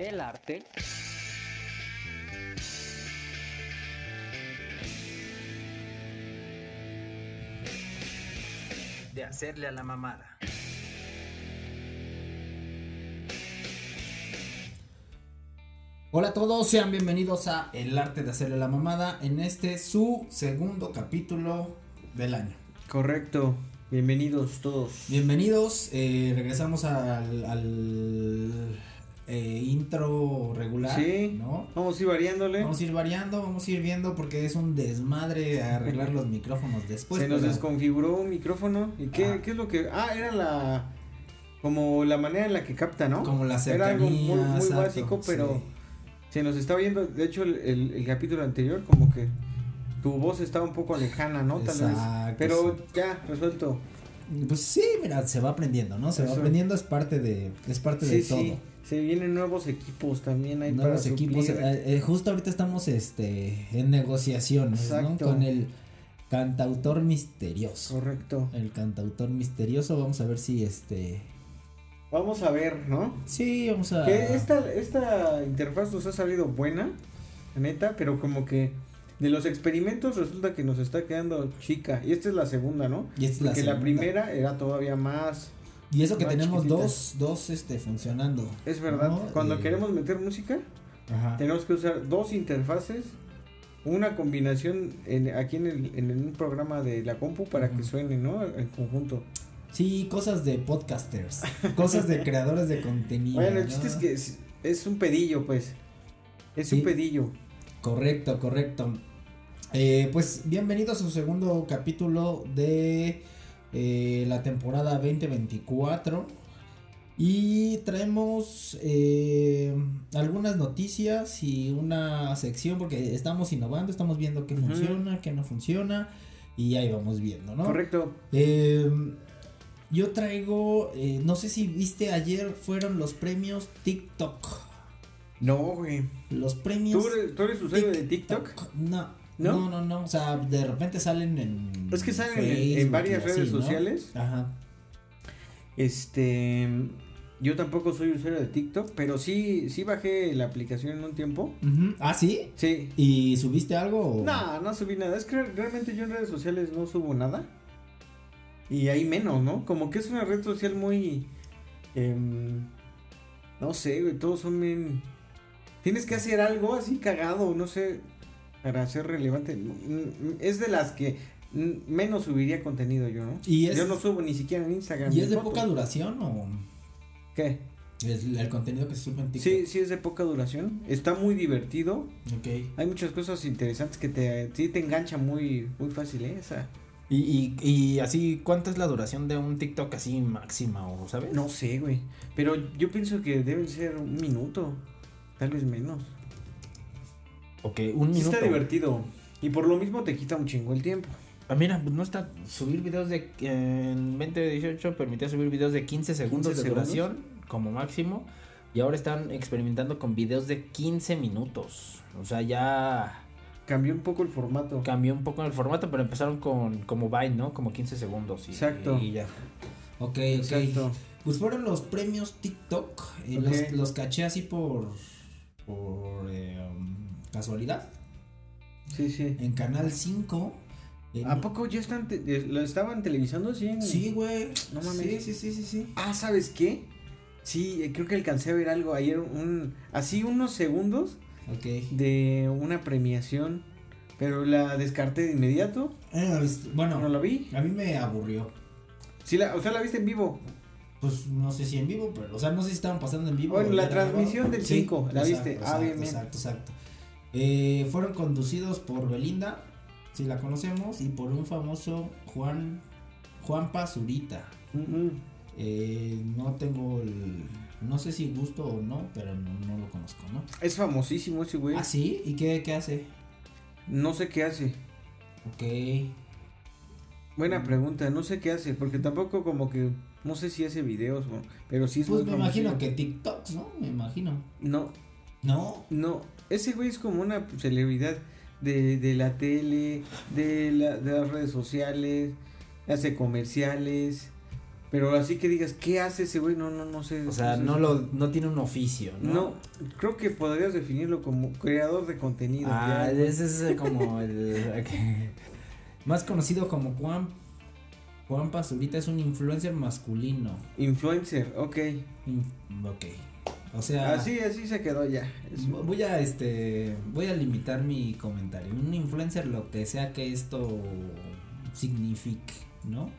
el arte de hacerle a la mamada. Hola a todos, sean bienvenidos a El arte de hacerle la mamada en este su segundo capítulo del año. Correcto, bienvenidos todos. Bienvenidos, eh, regresamos al, al eh, intro regular, Sí, ¿no? Vamos a ir variándole. Vamos a ir variando, vamos a ir viendo porque es un desmadre arreglar los micrófonos después. Se nos pero- desconfiguró un micrófono. ¿Y qué, Ah. qué es lo que.? Ah, era la. Como la manera en la que capta, ¿no? Como la Era algo muy, cercanía, muy exacto, básico, pero sí. se nos está viendo. De hecho, el, el- el capítulo anterior, como que tu voz estaba un poco lejana, ¿no? Tal Exacto, vez. Pero ya, resuelto. Pues sí, mira, se va aprendiendo, ¿no? Se va aprendiendo, es parte de, es parte de todo. sí. Se vienen nuevos equipos también ahí nuevos para equipos. eh, eh, justo ahorita estamos este en negociaciones, ¿no? Con el cantautor misterioso. Correcto. El cantautor misterioso, vamos a ver si este Vamos a ver, ¿no? Sí, vamos a Que esta, esta interfaz nos ha salido buena, la neta, pero como que de los experimentos resulta que nos está quedando chica. Y esta es la segunda, ¿no? Y esta es la Porque la, segunda. primera era todavía más. Y eso que tenemos chiquitita. dos dos este funcionando. Es verdad. ¿no? Cuando Eh, queremos meter música, Ajá. tenemos que usar dos interfaces. Una combinación en, aquí en, el, en un programa de la compu para que suene, ¿no? En conjunto. Sí, cosas de podcasters, cosas de creadores de contenido. Bueno, el ¿no? chiste es que es, es un pedillo, pues. Es Sí. un pedillo. Correcto, correcto. Eh, pues bienvenidos a su segundo capítulo de eh, la temporada 2024. Y traemos eh, algunas noticias y una sección porque estamos innovando, estamos viendo qué funciona, qué no funciona y ahí vamos viendo, ¿no? Correcto. Eh, yo traigo, no sé si viste ayer fueron los premios TikTok. No, güey. Los premios ¿Tú eres, tú eres usuario de TikTok? No. ¿No? ¿No? no, no, O sea, de repente salen en. Es que salen en- varias así, redes ¿no? sociales. Ajá. Este. Yo tampoco soy usuario de TikTok, pero sí, sí bajé la aplicación en un tiempo. Ah, sí. Sí. ¿Y subiste algo? o- No, no subí nada. Es que realmente yo en redes sociales no subo nada. Y ahí menos, ¿no? Como que es una red social muy. em, no sé, güey. Todos son bien. Tienes que hacer algo así cagado, no sé. Para ser relevante. Es de las que menos subiría contenido yo, ¿no? ¿Y es, Yo no subo ni siquiera en Instagram. ¿y es de fotos. poca duración o.? ¿Qué? El, el contenido que se sube en TikTok. Sí, sí es de poca duración. Está muy divertido. Ok. Hay muchas cosas interesantes que te, sí te engancha muy, muy fácil, ¿eh? Esa. Y, y, y así, ¿cuánta es la duración de un TikTok así máxima o sabes? No sé, güey. Pero yo pienso que deben ser un minuto. Tal vez menos. Ok, un Sí minuto. está divertido. Y por lo mismo te quita un chingo el tiempo. Ah, mira, pues no está. Subir videos de. En 2018 permitía subir videos de 15 segundos 15 de segundos. duración como máximo. Y ahora están experimentando con videos de 15 minutos. O sea, ya Cambió un poco el formato. cambió un poco el formato, pero empezaron con como Vine, ¿no? Como 15 segundos. Y, Exacto. Y ya. Ok, ok. Exacto. Pues fueron los premios TikTok. eh, Ok. los, los caché así por. Por eh, um, casualidad. Sí, sí. En Canal 5. en- ¿A poco ya están eh, lo estaban televisando así? en- Sí, güey. No mames. Sí, sí, sí, sí, sí. Ah, ¿sabes qué? Sí, eh, creo que alcancé a ver algo ayer, un, así unos segundos Ok. de una premiación, pero la descarté de inmediato. Eh, bueno, No la vi. a mí me aburrió. Sí, la, o sea, la viste en vivo. Pues no sé si en vivo, pero, o sea, no sé si estaban pasando en vivo. Bueno, la transmisión del 5, ¿la viste? Ah, Exacto, bien, bien. Exacto, exacto. Eh, fueron conducidos por Belinda, si la conocemos, y por un famoso Juan, Juan Pazurita. Eh, no tengo el, no sé si gusto o no, pero no, no lo conozco, ¿no? Es famosísimo ese güey. ¿Ah, sí? ¿Y qué, qué hace? No sé qué hace. Ok. Buena Mm. pregunta, no sé qué hace, porque tampoco como que, no sé si hace videos, o- pero sí es Pues muy me imagino que TikToks, ¿no? Me imagino. No, No. no, ese güey es como una celebridad de, de la tele, de, la, de las redes sociales, hace comerciales, Pero así que digas, ¿qué hace ese güey? No, no, no sé. O sea, no lo no tiene un oficio, ¿no? No, creo que podrías definirlo como creador de contenido. Ah, ya. ese es como el más conocido como Juan Juan Pazurita es un influencer masculino. Influencer, ok. Inf- ok. O sea, Así, así se quedó ya. Es- voy a este voy a limitar mi comentario. Un influencer lo que sea que esto signifique, ¿no?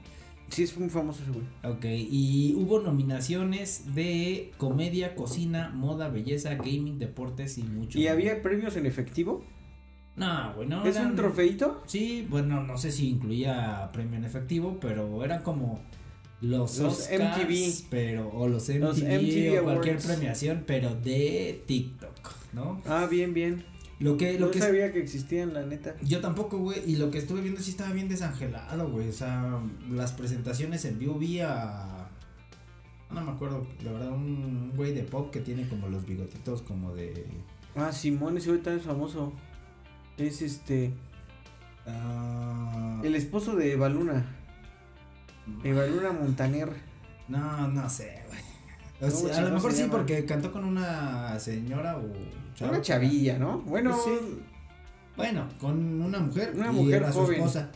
Sí, es muy famoso ese güey. Ok, y hubo nominaciones de comedia, cocina, moda, belleza, gaming, deportes y mucho. ¿Y había premios en efectivo? No, bueno. ¿Es eran- un trofeito? Sí, bueno, no sé si incluía premio en efectivo, pero eran como los, Los Oscars, MTV. pero o los MTV, Los MTV o cualquier premiación, pero de TikTok, ¿no? Ah, bien, bien. Lo que lo no que sabía que existían, la neta. yo tampoco, güey, y lo que estuve viendo sí estaba bien desangelado, güey, o sea, las presentaciones en vivo vi a no me acuerdo, la verdad, un güey de pop que tiene como los bigotitos como de Ah, Simón, ese güey también es famoso. Es este. ah, El esposo de Evaluna. Evaluna Montaner. No, no sé, güey. O ¿Cómo sea, a lo mejor sí, llama? porque cantó con una señora o chava. Una chavilla, ¿no? Bueno, Pues sí. Bueno, con una mujer. Una y mujer era su joven. esposa.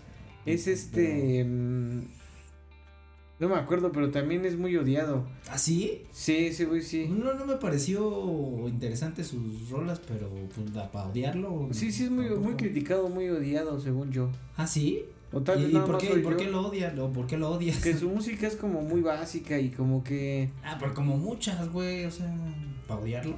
es este. mm, No me acuerdo, pero también es muy odiado. ¿Ah, sí? Sí, ese güey sí. No, no me pareció interesante sus rolas, pero pues para odiarlo. Sí, sí, es muy, muy criticado, muy odiado, según yo. ¿Ah, sí? O tal ¿Y, vez y nada por, más qué, soy por yo. qué lo odias? ¿O por qué lo odias? Que su música es como muy básica y como que. Ah, pero como muchas, güey, o sea, para odiarlo.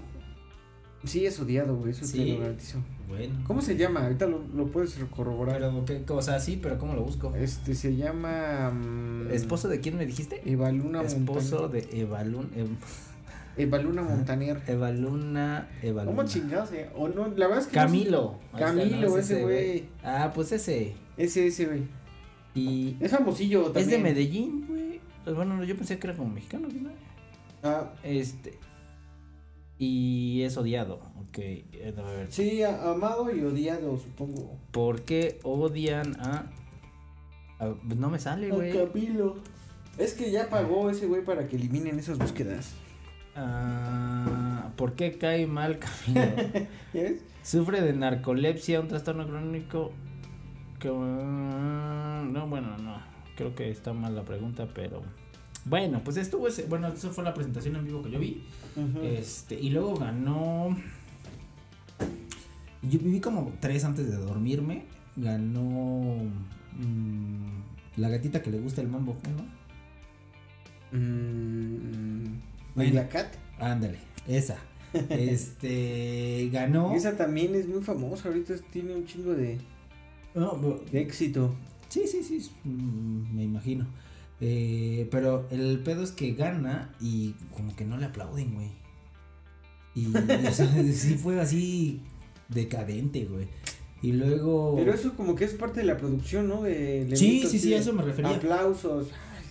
Sí, es odiado, güey, eso Sí. te lo garantizo. Bueno. ¿Cómo se llama? Ahorita lo, lo puedes corroborar. Pero, ¿qué cosa? Sí, pero ¿cómo lo busco? Este se llama. mm, ¿Esposo de quién me dijiste? Evaluna Esposo de Evalun, Ev- Evaluna Montaner. Evaluna, Evaluna. ¿Cómo chingados? eh? O no, la verdad es que. Camilo. Camilo, ¿no? Es ese güey. Ah, pues ese. Ese, ese, güey. Y Es famosillo también. es de Medellín, güey. Pues bueno, yo pensé que era como mexicano, ¿no? Ah, Este. Y es odiado. Ok. eh, A ver. sí, a- amado y odiado, supongo. ¿Por qué odian a.? a- no me sale, güey. Camilo. Es que ya pagó ese güey para que eliminen esas búsquedas. Ah, ¿Por qué cae mal Camilo? ¿Ya ves? Sufre de narcolepsia, un trastorno crónico. Que, mm, no, bueno, no. Creo que está mal la pregunta, pero. Bueno, pues estuvo ese. Bueno, eso fue la presentación en vivo que yo vi. Este, y luego ganó. Yo viví como tres antes de dormirme. Ganó. mm, la gatita que le gusta el mambo, ¿no? Mm, Cat. Ándale, esa. Este. Ganó. Esa también es muy famosa. Ahorita tiene un chingo de, No, de éxito. Sí, sí, sí, me imagino. Eh, pero el pedo es que gana y como que no le aplauden, güey. Y o sea, sí fue así decadente, güey. Y luego... Pero eso como que es parte de la producción, ¿no? De, Sí, sí, sí, a eso me refería. Aplausos.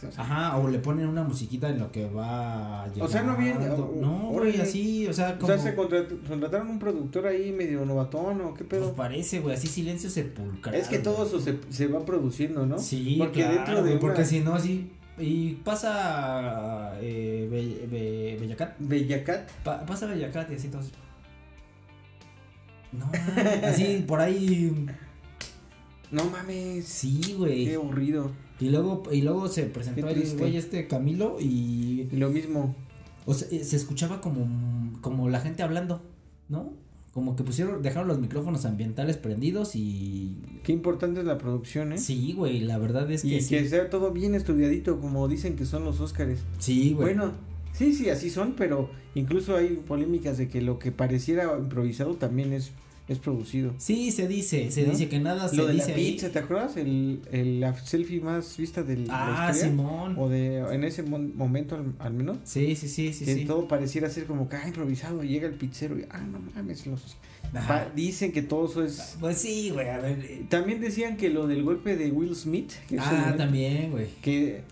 O sea, Ajá, o le ponen una musiquita en lo que va O sea, no bien- llegando. o- No, güey, así, o sea, O como... sea, se contrat- contrataron un productor ahí medio novatón o qué Pues pedo. parece, güey, así silencio sepulcral. es que todo eso se, se va produciendo, ¿no? Sí, Porque claro, dentro de güey, porque si no, así... Y pasa eh, Be- Be- Bellacat Bellacat. Pa- pasa Bellacat y así todos. No, así por ahí. No mames. Sí, güey. Qué aburrido. Y luego, y luego se presentó el güey este Camilo y. Y lo mismo. O sea, eh, se escuchaba como, como la gente hablando, ¿no? Como que pusieron, dejaron los micrófonos ambientales prendidos y. Qué importante es la producción, ¿eh? Sí, güey, la verdad es y que que sí. sea todo bien estudiadito, como dicen que son los Óscares. Sí, güey. Bueno, sí, sí, así son, pero incluso hay polémicas de que lo que pareciera improvisado también es, es producido. Sí, se dice, se ¿No? dice que nada se lo de dice la ahí. pizza, ¿te acuerdas? El, el- la selfie más vista del Ah, Simón. O de, en ese mon- momento al, al menos. Sí, sí, sí, sí, que sí. todo pareciera ser como que ah, improvisado. Llega el pizzero y ah, no mames. Los. Pa- dicen que todo eso es. Pues sí, güey, a ver. eh, También decían que lo del golpe de Will Smith. Que Ah, también, güey. Que,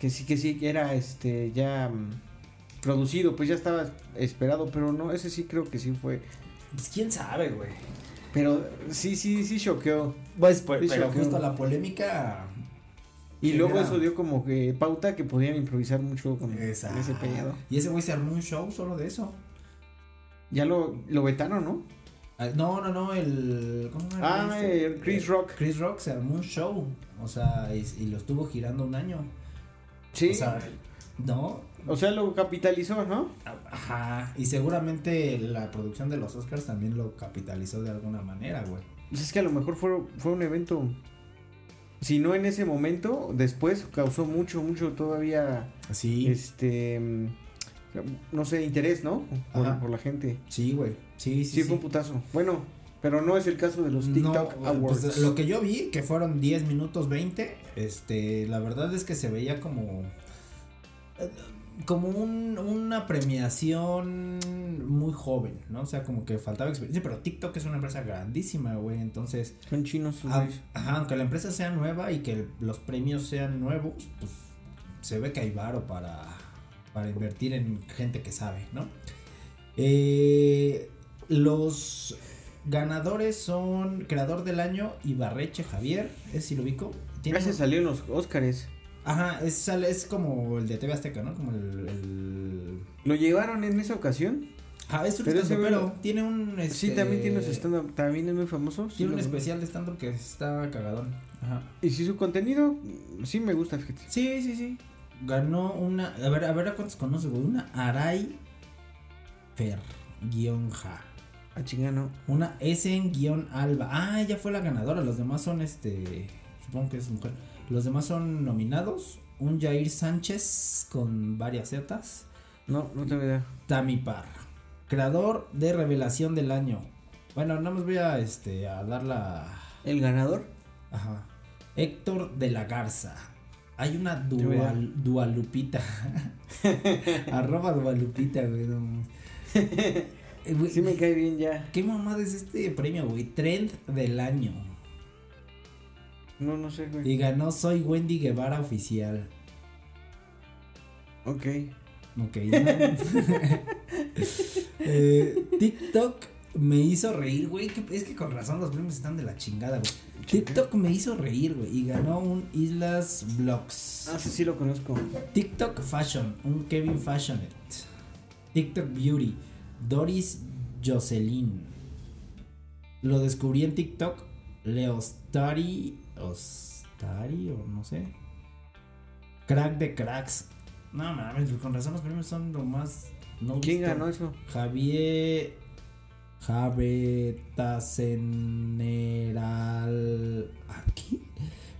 que sí, que sí, que era este ya mm, producido, pues ya estaba esperado, pero no, ese sí creo que sí fue. Pues quién sabe, güey. Pero sí, sí, sí choqueó. Pues, pues Sí, pero justo la polémica Y luego era- eso dio como que pauta que podían improvisar mucho con Exacto. ese pedo. Y ese güey se armó un show solo de eso. Ya lo, lo vetaron, ¿no? Ah, No, no, no, el. ¿Cómo se llama Ah, este? el Chris Rock. Chris Rock se armó un show. O sea, y, y lo estuvo girando un año. Sí. O sea, no. O sea, lo capitalizó, ¿no? Ajá. Y seguramente la producción de los Oscars también lo capitalizó de alguna manera, güey. Pues es que a lo mejor fue, fue un evento. Si no en ese momento, después causó mucho, mucho todavía. Sí. Este. No sé, interés, ¿no? Por, por la gente. Sí, güey. Sí, sí. Sí, fue un putazo. Bueno, pero no es el caso de los TikTok No, Awards. pues, lo que yo vi, que fueron 10 minutos 20, este, la verdad es que se veía como eh, como un- una premiación muy joven, ¿no? O sea, como que faltaba experiencia, pero TikTok es una empresa grandísima, güey, entonces, Son chinos. a- güeyes. ajá, aunque la empresa sea nueva y que los premios sean nuevos, pues se ve que hay varo para, para invertir en gente que sabe, ¿no? Eh, los ganadores son Creador del Año Ibarreche Javier, es si lo ubico. Tiene Ese un- salió en los Óscares. Ajá, es, es como el de TV Azteca, ¿no? Como el... el... ¿Lo llevaron en esa ocasión? Ah, es un Pero pero tiene un... Sí, este, también tiene su stand-up. También es muy famoso. sí Tiene un especial de stand-up que está cagadón. Ajá. Y si su contenido, sí me gusta, fíjate. Sí, sí, sí. Ganó una. A ver, a ver a cuántos conoces, güey. Una Aray Fer guion Ja. A chingano. Una Essen guion Alba. Ah, ella fue la ganadora. Los demás son este. Supongo que es mujer. Los demás son nominados. Un Jair Sánchez con varias zetas. No, no tengo idea. Tami Parra. Creador de revelación del año. Bueno, nada más voy a este a dar la. ¿El ganador? Ajá. Héctor de la Garza. Hay una dual, dualupita. Arroba dualupita, no. Eh, güey, Sí me cae bien ya. ¿Qué mamada es este premio, güey? Trend del año. No, no sé, güey. Y ganó Soy Wendy Guevara oficial. Ok. Ok. Eh, TikTok me hizo reír, güey. Es que con razón los premios están de la chingada, güey. TikTok me hizo reír, güey. Y ganó un Islas Vlogs. Ah, sí, sí lo conozco. TikTok Fashion, un Kevin Fashionet. TikTok Beauty, Doris Jocelyn. Lo descubrí en TikTok. Leostari. Ostari o no sé. Crack de cracks. No mames, con razón los premios son lo más. No ¿Quién visto. ganó eso? Javier. Javetaseneral. ¿Aquí?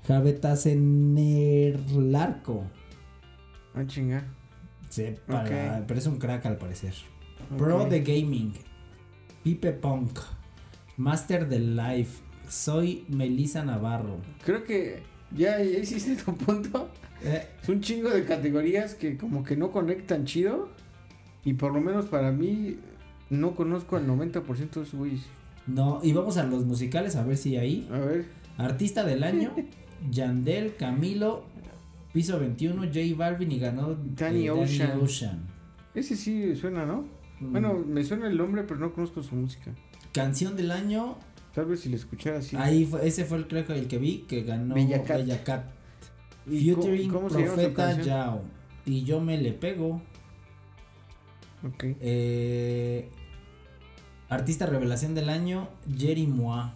Javetasenerlarco. Ah, chinga. Sí, para- Ok. pero es un crack al parecer. Pro de Gaming. Pipe Punk. Master del Life. Soy Melissa Navarro. Creo que ya ya hiciste tu punto. Eh, Es un chingo de categorías que como que no conectan chido. Y por lo menos para mí no conozco al 90% de esos güeyes. no, y vamos a los musicales a ver si ahí. A ver. Artista del año. Yandel, Camilo, Piso 21, J Balvin y ganó Danny eh, Ocean. Ocean. Ese sí suena, ¿no? Mm, Bueno, me suena el nombre, pero no conozco su música. Canción del año. Tal vez si la escuchara así. Ahí fue, ese fue el creo que el que vi que ganó Bella Cat. Bella Cat. ¿Y co- Featuring cómo se llama su Profeta? Yao. Y yo me le pego. Ok. Eh, artista revelación del año, Jerry Moa.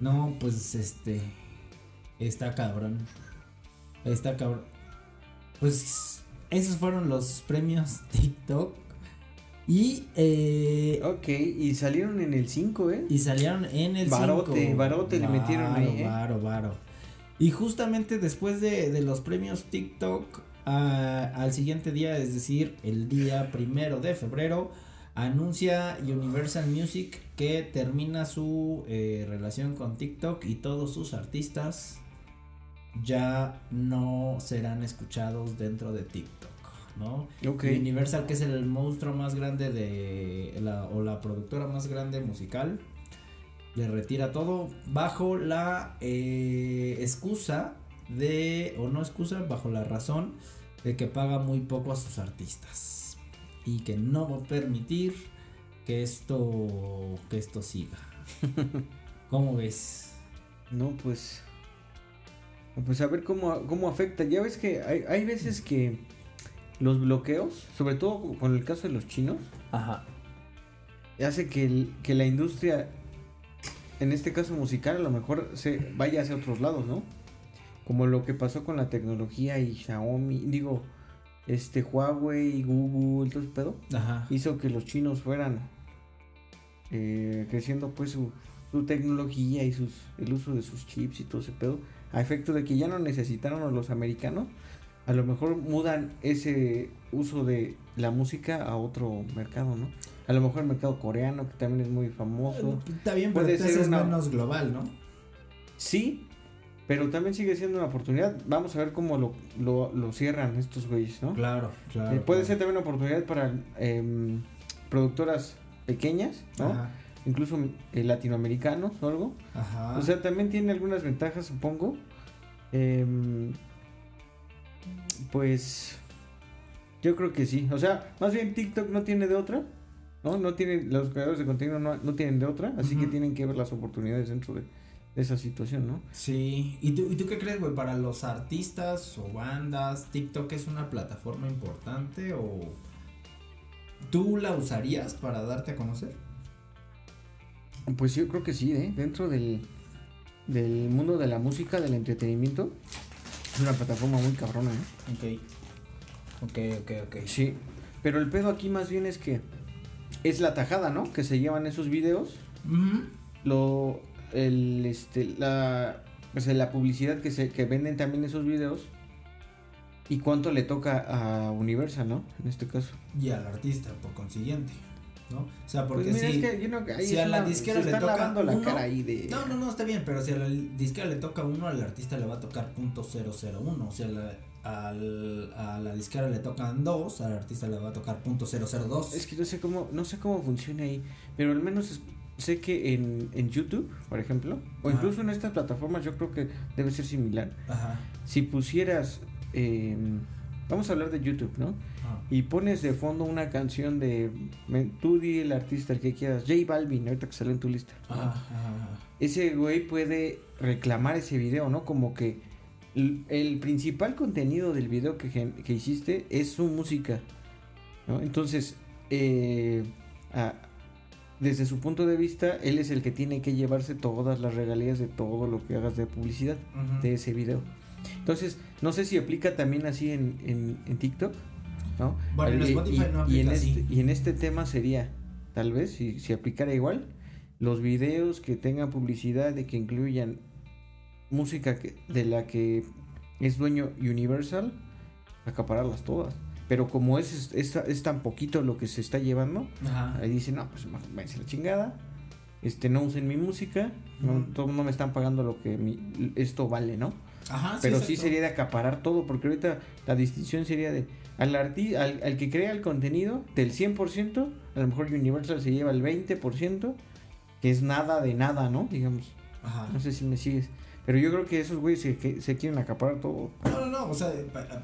No, pues este. Está cabrón. Está cabrón. Pues esos fueron los premios TikTok. Y, eh, Ok, y salieron en el 5, ¿eh? y salieron en el Barote, cinco. barote le metieron ahí, Varo, ¿eh? Varo, varo. Y justamente después de, de los premios TikTok, ah, al siguiente día, es decir, el día primero de febrero, anuncia Universal Music que termina su eh, relación con TikTok y todos sus artistas ya no serán escuchados dentro de TikTok, ¿no? Ok. Universal, que es el monstruo más grande de la, o la productora más grande musical, le retira todo bajo la eh, excusa de, o no excusa, bajo la razón de que paga muy poco a sus artistas y que no va a permitir que esto, que esto siga. ¿Cómo ves? No, pues. pues a ver cómo, cómo afecta. Ya ves que hay, hay veces que los bloqueos, sobre todo con el caso de los chinos, Ajá. hace que, el- que la industria, en este caso musical, a lo mejor se vaya hacia otros lados, ¿no? Como lo que pasó con la tecnología y Xiaomi, digo, este Huawei, Google, todo ese pedo, Ajá. hizo que los chinos fueran eh, creciendo pues su, su tecnología y sus, el uso de sus chips y todo ese pedo, a efecto de que ya no necesitaron a los americanos, a lo mejor mudan ese uso de la música a otro mercado, ¿no? A lo mejor el mercado coreano, que también es muy famoso. Está bien, Puede ser es una- menos global, ¿no? Sí, pero también sigue siendo una oportunidad. Vamos a ver cómo lo, lo, lo cierran estos güeyes, ¿no? Claro, claro. Eh, puede claro. ser también una oportunidad para em, productoras pequeñas, ¿no? Ajá. Incluso eh, latinoamericanos o algo. Ajá. O sea, también tiene algunas ventajas, supongo. Em, pues yo creo que sí. O sea, más bien TikTok no tiene de otra. ¿no? No tiene, los creadores de contenido no, no tienen de otra. Así que tienen que ver las oportunidades dentro de, de esa situación, ¿no? Sí, ¿Y tú, ¿y tú qué crees, güey? Para los artistas o bandas, ¿TikTok es una plataforma importante o tú la usarías para darte a conocer? Pues yo creo que sí, ¿eh? Dentro del, del mundo de la música, del entretenimiento, es una plataforma muy cabrona, ¿eh? Ok. Ok, ok, ok. Sí, pero el pedo aquí más bien es que es la tajada, ¿no? Que se llevan esos videos, lo, el, este, la, pues, la publicidad que se, que venden también esos videos y cuánto le toca a Universal, ¿no? En este caso. Y al artista, por consiguiente, ¿no? O sea, porque pues si... es que yo no, ahí si a la una- disquera le toca lavando la uno- cara ahí de... No, no, no, está bien, pero si a la disquera le toca uno, al artista le va a tocar punto .001, o sea, la- al, a la disquera le tocan dos, al artista le va a tocar punto .002. Es que no sé cómo, no sé cómo funciona ahí, pero al menos es- sé que en, en YouTube, por ejemplo, o Ajá. incluso en estas plataformas yo creo que debe ser similar. Ajá. Si pusieras, eh, vamos a hablar de YouTube, ¿no? ajá. Y pones de fondo una canción de, tú di el artista, el que quieras, J Balvin, ahorita que sale en tu lista. ajá, ajá. Ese güey puede reclamar ese video, ¿no? Como que el, el principal contenido del video que, hiciste es su música, ¿no? Entonces, eh, desde su punto de vista, él es el que tiene que llevarse todas las regalías de todo lo que hagas de publicidad de ese video. Entonces, no sé si aplica también así en, en, en TikTok, ¿no? Bueno, en Spotify y- no y en aplica así. este, y en este tema sería, tal vez, si, si aplicara igual, los videos que tengan publicidad y que incluyan música que, de la que es dueño Universal, acapararlas todas. Pero como es, es, es tan poquito lo que se está llevando, Ajá. ahí dicen, no, pues váyanse a la chingada. Este, no usen mi música, no, no me están pagando lo que mi- esto vale, ¿no? Ajá, Pero sí sería de acaparar todo, porque ahorita la distinción sería de al, arti al, al que crea el contenido del 100%, a lo mejor Universal se lleva el 20%, que es nada de nada, ¿no? Digamos, Ajá. no sé si me sigues. Pero yo creo que esos güeyes se, que- se quieren acaparar todo. No, no, no, o sea,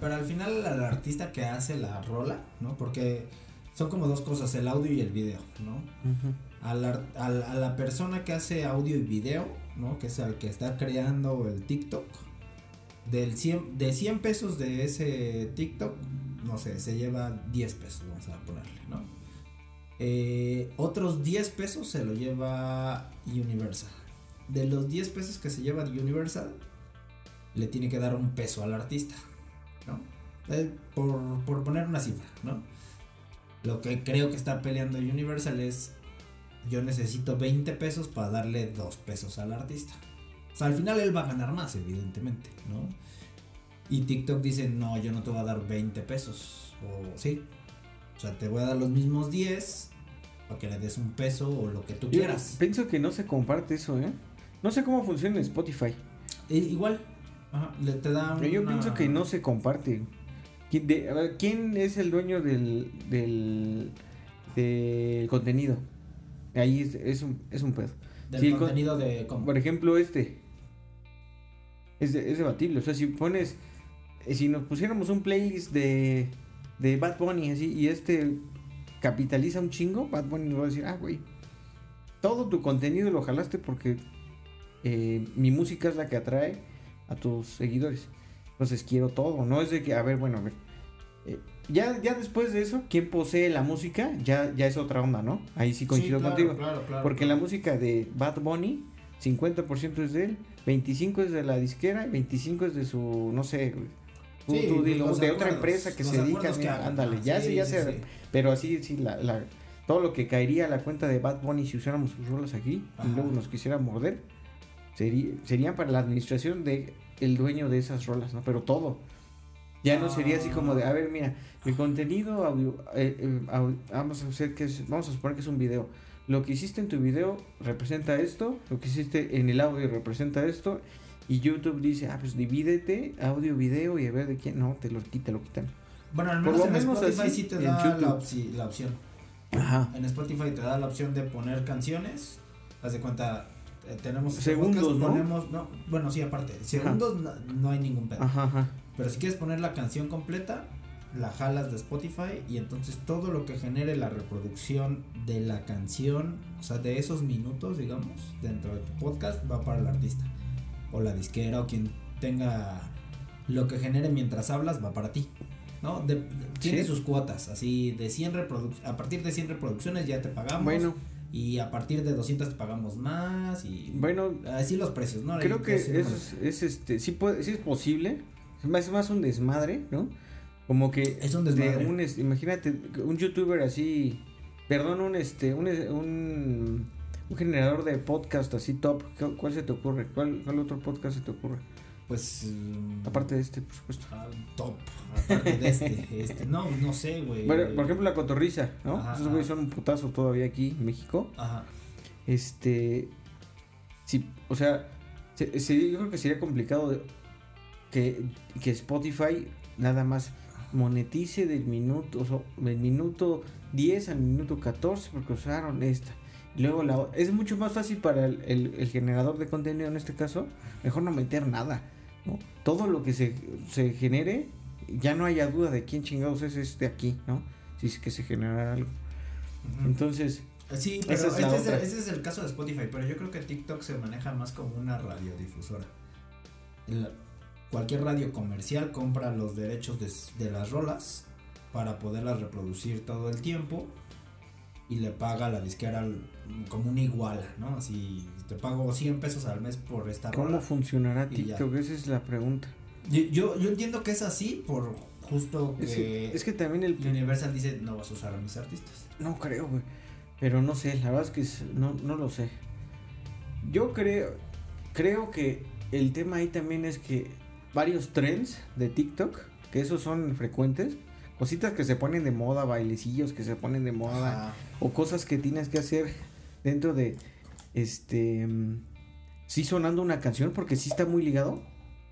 pero al final al artista que hace la rola, ¿no? Porque son como dos cosas, el audio y el video, ¿no? Ar- al- a la persona que hace audio y video, ¿no? Que es al que está creando el TikTok, del 100, de 100 pesos de ese TikTok, no sé, se lleva 10 pesos, vamos a ponerle, ¿no? Eh, otros 10 pesos se lo lleva Universal. De los 10 pesos que se lleva Universal, le tiene que dar un peso al artista, ¿no? Eh, por, por poner una cifra, ¿no? Lo que creo que está peleando Universal es yo necesito 20 pesos para darle 2 pesos al artista. O sea, al final él va a ganar más, evidentemente, ¿no? Y TikTok dice, no, yo no te voy a dar 20 pesos. O sí. O sea, te voy a dar los mismos 10 para que le des un peso o lo que tú Yo quieras. pienso que no se comparte eso, ¿eh? No sé cómo funciona en Spotify. E- igual, ajá, le te da Pero yo una- pienso que no se comparte. ¿Quién, de- a ver, ¿quién es el dueño del, del, del contenido? Ahí es, es un, es un pedo. Del Sí, el con- contenido de... ¿cómo? Por ejemplo, este. Es, de- es debatible. O sea, si pones. eh, Si nos pusiéramos un playlist de. De Bad Bunny así. Y este. Capitaliza un chingo. Bad Bunny nos va a decir. Ah, güey. Todo tu contenido lo jalaste porque. eh, mi música es la que atrae. a tus seguidores. Entonces quiero todo, no es de que, a ver, bueno, a ver. eh, ya, ya después de eso, quien posee la música ya, ya es otra onda, ¿no? Ahí sí coincido claro, contigo. claro, claro, Porque la música de Bad Bunny, 50% es de él, 25 es de la disquera, 25 es de su, no sé. Tú- Sí, tú dilo, los de otra empresa que se dedica, hagan, ándale, ah, ya sí, sí, ya sí. pero así, sí, la, la, todo lo que caería a la cuenta de Bad Bunny si usáramos sus rolas aquí Ajá. y luego nos quisiera morder, sería, serían para la administración de el dueño de esas rolas, ¿no? Pero todo. Ya no sería así como de, a ver, mira, el contenido audio, eh, eh, vamos a hacer que es, vamos a suponer que es un video. Lo que hiciste en tu video representa esto, lo que hiciste en el audio representa esto, y YouTube dice, ah, pues divídete, audio, video, y a ver de quién, no, te lo quita, lo quitan. Bueno, al por menos lo en menos Spotify así sí te da la, opci- la opción. Ajá. En Spotify te da la opción de poner canciones. Haz de cuenta, eh, tenemos este Segundos, podcast, ¿no? ponemos, no, bueno, sí, aparte, segundos no, no hay ningún pedo. Ajá, ajá. Pero si quieres poner la canción completa, la jalas de Spotify y entonces todo lo que genere la reproducción de la canción, o sea, de esos minutos, digamos, dentro de tu podcast, va para el artista. O la disquera o quien tenga lo que genere mientras hablas, va para ti. ¿No? De- de- tiene Sí. sus cuotas, así de 100 reproducciones, a partir de 100 reproducciones ya te pagamos. Bueno, Y a partir de 200 te pagamos más y bueno, así los precios, ¿no? creo que es, este, sí, puede, sí es posible, es más, es más un desmadre, ¿no? Como que Es un de desmadre. un, este, imagínate, un youtuber así, perdón, un este, un, un, un generador de podcast así top, ¿cu- ¿cuál se te ocurre? ¿Cuál, cuál otro podcast se te ocurre? Pues. mm, Aparte de este, por supuesto. Ah, top. Aparte de este, este. No, no sé, güey. Bueno, por ejemplo, la cotorriza, ¿no? Ajá, Esos güeyes son un putazo todavía aquí en México. Ajá. Este. Sí, o sea, se- se- yo creo que sería complicado de- que, que Spotify nada más monetice del minuto, o sea, del minuto 10 al minuto 14 porque usaron esta. Y Luego la, es mucho más fácil para el, el- el generador de contenido en este caso, mejor no meter nada. ¿no? Todo lo que se, se genere, ya no haya duda de quién chingados es este aquí, ¿no? Si es que se genera algo. Entonces, Sí, pero Esa es la este es el- ese es el caso de Spotify, pero yo creo que TikTok se maneja más como una radiodifusora. El- cualquier radio comercial compra los derechos de, las rolas para poderlas reproducir todo el tiempo y le paga a la disquera como una iguala, ¿no? Así te pago 100 pesos al mes por esta ¿cómo rola. funcionará Y ya. TikTok? Esa es la pregunta. Yo, yo, yo entiendo que es así por justo que, Es que, es que también el... Universal dice no vas a usar a mis artistas. No creo, güey. Pero no sé, la verdad es que es- no, no lo sé. Yo creo, creo que el tema ahí también es que varios trends de TikTok, que esos son frecuentes, cositas que se ponen de moda, bailecillos que se ponen de moda, Ajá. o cosas que tienes que hacer dentro de, este, mm, sí sonando una canción, porque sí está muy ligado.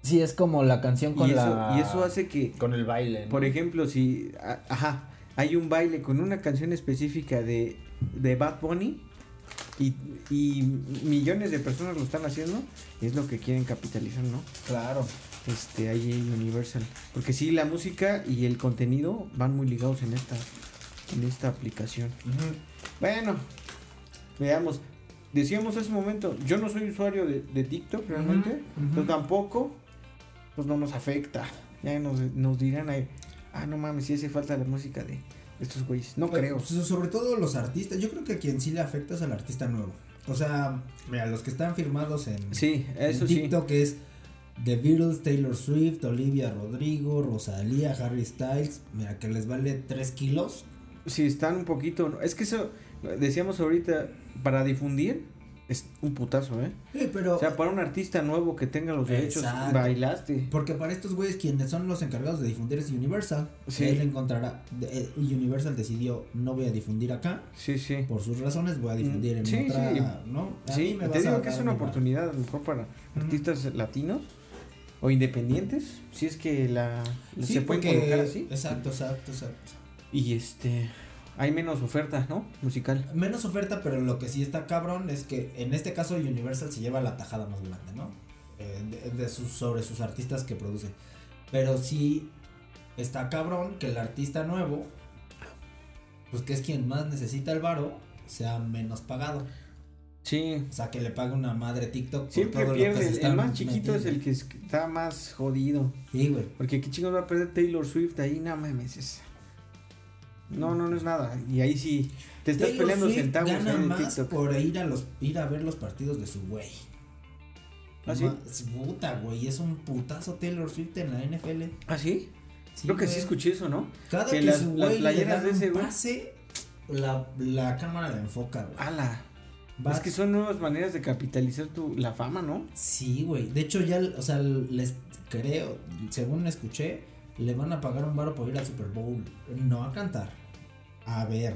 Sí, es como la canción con y, eso, la... y eso hace que, Con el baile, ¿no? por ejemplo, si, a- ajá, hay un baile con una canción específica de, de Bad Bunny y, y millones de personas lo están haciendo, es lo que quieren capitalizar, ¿no? Claro. Este, ahí en Universal. Porque sí, la música y el contenido van muy ligados en esta, en esta aplicación. Bueno, veamos. Decíamos hace un momento, yo no soy usuario de, de TikTok realmente, ujú. entonces tampoco, pues no nos afecta. Ya nos, nos dirán ahí, ah, no mames, si hace falta la música de estos güeyes. No creo. Pues, sobre todo los artistas, yo creo que a quien sí le afecta es al artista nuevo. O sea, mira, los que están firmados en, Sí, eso en sí. TikTok es The Beatles, Taylor Swift, Olivia Rodrigo, Rosalía, Harry Styles, mira que les vale 3 kilos. Sí, están un poquito. Es que eso, decíamos ahorita, para difundir, es un putazo, ¿eh? Sí, pero O sea, para un artista nuevo que tenga los derechos, Exacto. bailaste. porque para estos güeyes quienes son los encargados de difundir es Universal. Sí. Él encontrará eh, Universal decidió no voy a difundir acá Sí, sí. por sus razones, voy a difundir en Mm, sí, otra, sí. ¿no? A Sí, mí me te a digo que es una oportunidad a lo mejor para artistas latinos o independientes, si es que la Sí, se pueden porque- colocar así. Exacto, exacto, exacto. Y este hay menos oferta, ¿no? Musical. Menos oferta, pero lo que sí está cabrón es que en este caso Universal se lleva la tajada más grande, ¿no? Eh, de, de sus, sobre sus artistas que produce. Pero sí está cabrón que el artista nuevo, pues que es quien más necesita el varo, sea menos pagado. Sí. O sea, que le pague una madre TikTok. por Siempre todo lo que pierde. se El, más chiquito es el que es- está más jodido. Sí, güey. Porque qué chingos va a perder Taylor Swift ahí, no mames. es- No, no, no es nada. Y ahí sí te estás Taylor peleando Swift centavos gana en más TikTok. por ir a los ir a ver los partidos de su güey. ¿Ah, sí? Puta, güey, es un putazo Taylor Swift en la NFL. ¿Ah, sí? Sí, Creo que sí escuché eso, ¿no? Cada que que, las- su las güey le playeras de ese güey- pase, la, la cámara la enfoca, güey. Ala. Es que son nuevas maneras de capitalizar tu, la fama, ¿no? Sí, güey. De hecho, ya, o sea, les creo, según escuché, le van a pagar un baro por ir al Super Bowl. No a cantar. A ver.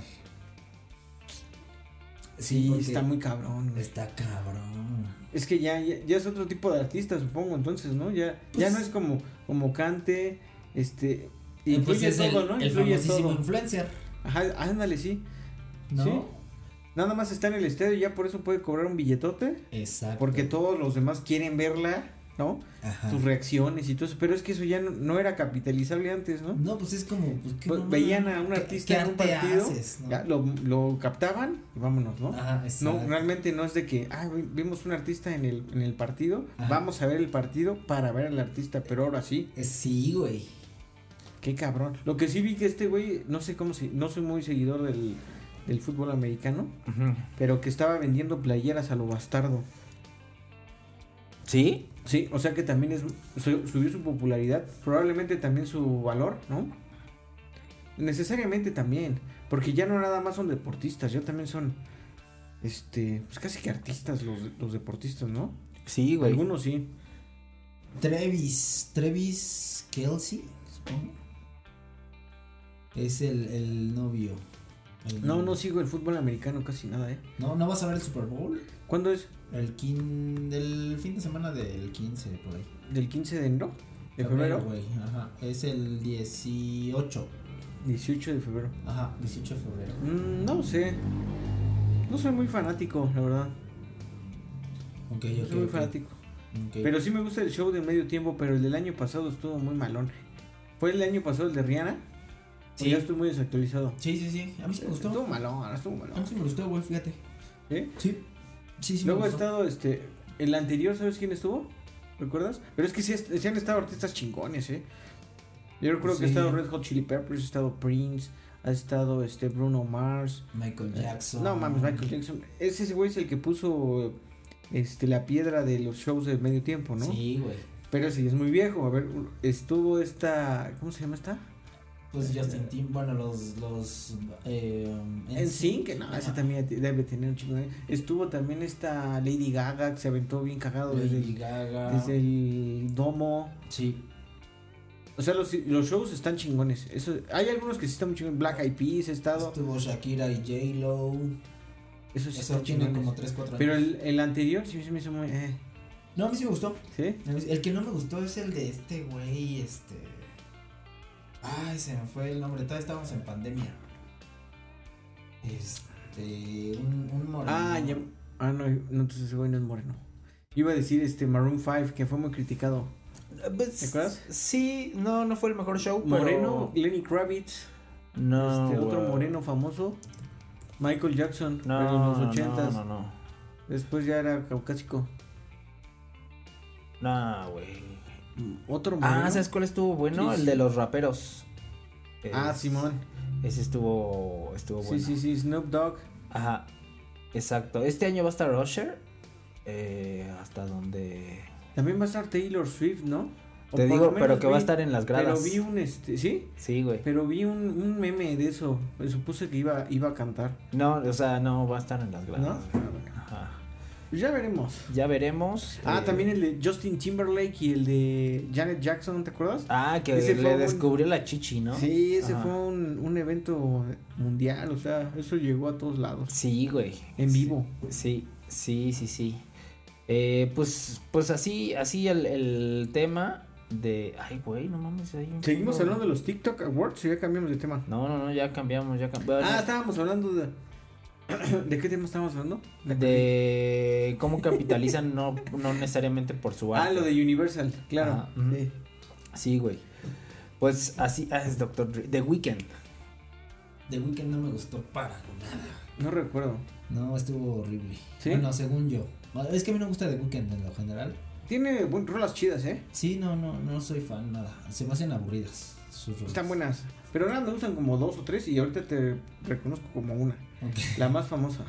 Sí, está muy cabrón. güey. Está cabrón. Es que ya, ya, ya es otro tipo de artista, supongo, entonces, ¿no? Ya, ya Pues- no es como, como cante, este... Pues Influye es todo, el, ¿no? el Influye famosísimo todo. influencer, Ajá, ándale, sí. ¿no? Sí. Nada más está en el estadio y ya por eso puede cobrar un billetote. Exacto. Porque todos los demás quieren verla, ¿no? Ajá. Sus reacciones y todo eso. Pero es que eso ya no, no era capitalizable antes, ¿no? No, pues es como. Pues, ¿qué Pues veían a un ¿Qué- artista qué en un partido, haces, no? Ya, lo, lo captaban y vámonos, ¿no? Ajá, No, realmente no es de que, ah, vi- vimos un artista en el, en el partido, Ajá. vamos a ver el partido para ver al artista, pero ahora sí, Eh, Sí, güey. qué cabrón. Lo que sí vi que este güey, no sé cómo se, no soy muy seguidor del, del fútbol americano, pero que estaba vendiendo playeras a lo bastardo. ¿Sí? Sí, o sea que también es su- subió su popularidad, probablemente también su valor, ¿no? Necesariamente también, porque ya no nada más son deportistas, ya también son este, pues casi que artistas los, los deportistas, ¿no? Sí, güey. Algunos sí. Travis. Travis Kelsey, supongo. Es el, el novio. El No, novio. no sigo el fútbol americano casi nada, ¿eh? No, ¿no vas a ver el Super Bowl? ¿Cuándo es? El quin... del fin de semana del 15, por ahí. ¿Del 15 de enero? ¿De febrero? Ajá. Es el 18. 18 de febrero. Ajá, 18 de febrero. Mm, no sé. No soy muy fanático, la verdad. Ok, No ok. soy muy fanático. Pero sí me gusta el show de medio tiempo, pero el del año pasado estuvo muy malón. ¿Fue el año pasado el de Rihanna? Sí. Sí. ya estoy muy desactualizado. Sí, sí, sí. A mí sí me gustó. Estuvo malón, estuvo A malón. mí sí me gustó, güey, fíjate. ¿Sí? Sí. Sí, sí Luego me ha estado este. El anterior, ¿sabes quién estuvo? ¿Recuerdas? Pero es que sí, sí han estado artistas chingones, ¿eh? Yo recuerdo que ha Sí. estado Red Hot Chili Peppers, ha estado Prince, ha estado este Bruno Mars. Michael Jackson. No mames, Michael Jackson. Ese ese güey es el que puso este la piedra de los shows de medio tiempo, ¿no? Sí, güey. Pero ya es muy viejo. A ver, estuvo esta. ¿Cómo se llama esta? Pues Justin Tim, bueno, los. los eh, En Sync, no, ese también debe tener un chingo de- Estuvo también esta Lady Gaga que se aventó bien cagado desde, Lady el, Gaga. desde el domo. Sí. O sea, los, los shows están chingones. Eso, hay algunos que sí están muy chingones. Black Eyed Peas ha estado. Estuvo Shakira y J-Lo. Eso sí Eso está tiene como 3, 4 años. Pero el, el anterior sí se me hizo muy. Eh. No, a mí sí me gustó. ¿Sí? El que no me gustó es el de este güey, este. Ay, se me fue el nombre. Todavía estábamos en pandemia. Este. Un, un moreno. Ah, ya. Ah, no, no, entonces ese güey no es moreno. Iba a decir este Maroon 5, que fue muy criticado. Pues, ¿Te acuerdas? Sí, no, no fue el mejor show, pero... Moreno, Lenny Kravitz, No, este, otro moreno famoso, Michael Jackson, No, pero en los no, ochentas. no, no. Después ya era caucásico. No, güey. Mm, Otro moreno. Ah, ¿sabes cuál estuvo bueno? Sí, el sí. de los raperos. Ah, Simón. Ese estuvo, estuvo Sí, bueno. sí, sí, Snoop Dogg. Ajá, exacto. Este año va a estar Usher. eh, hasta donde... También va a estar Taylor Swift, ¿no? O Te digo, pero que va a estar en las gradas. Pero vi un este, ¿sí? Sí, güey. Pero vi un, un meme de eso. Me supuse que iba, iba a cantar. No, o sea, no va a estar en las gradas. Ah. Ajá. Pues ya veremos. Ya veremos. Ah, eh, también el de Justin Timberlake y el de Janet Jackson, ¿te acuerdas? Ah, que ese le un- descubrió la chichi, ¿no? Sí, ese Ajá. fue un, un evento mundial, o sea, eso llegó a todos lados. Sí, güey. En vivo. Sí, sí, sí, sí. Eh, pues, pues así, así el, el tema de. Ay, güey, no mames. hay un ¿Seguimos hablando de los TikTok Awards o ya cambiamos de tema? No, no, no, ya cambiamos, ya cambiamos. Ah, estábamos hablando de... ¿De qué tema estábamos hablando? de cómo capitalizan, no, no necesariamente por su arte. Ah, lo de Universal, claro. Ajá, ujú. sí. Sí, güey. Pues así ah, es Doctor Dre. The Weeknd. The Weeknd no me gustó para nada. No recuerdo. No, estuvo horrible. ¿Sí? Bueno, según yo. Es que a mí no me gusta The Weeknd en lo general. Tiene buen, rolas chidas, ¿eh? Sí, no, no, no soy fan, nada. Se me hacen aburridas sus rolas. Están buenas. Pero ahora me gustan como dos o tres y ahorita te reconozco como una. La más famosa.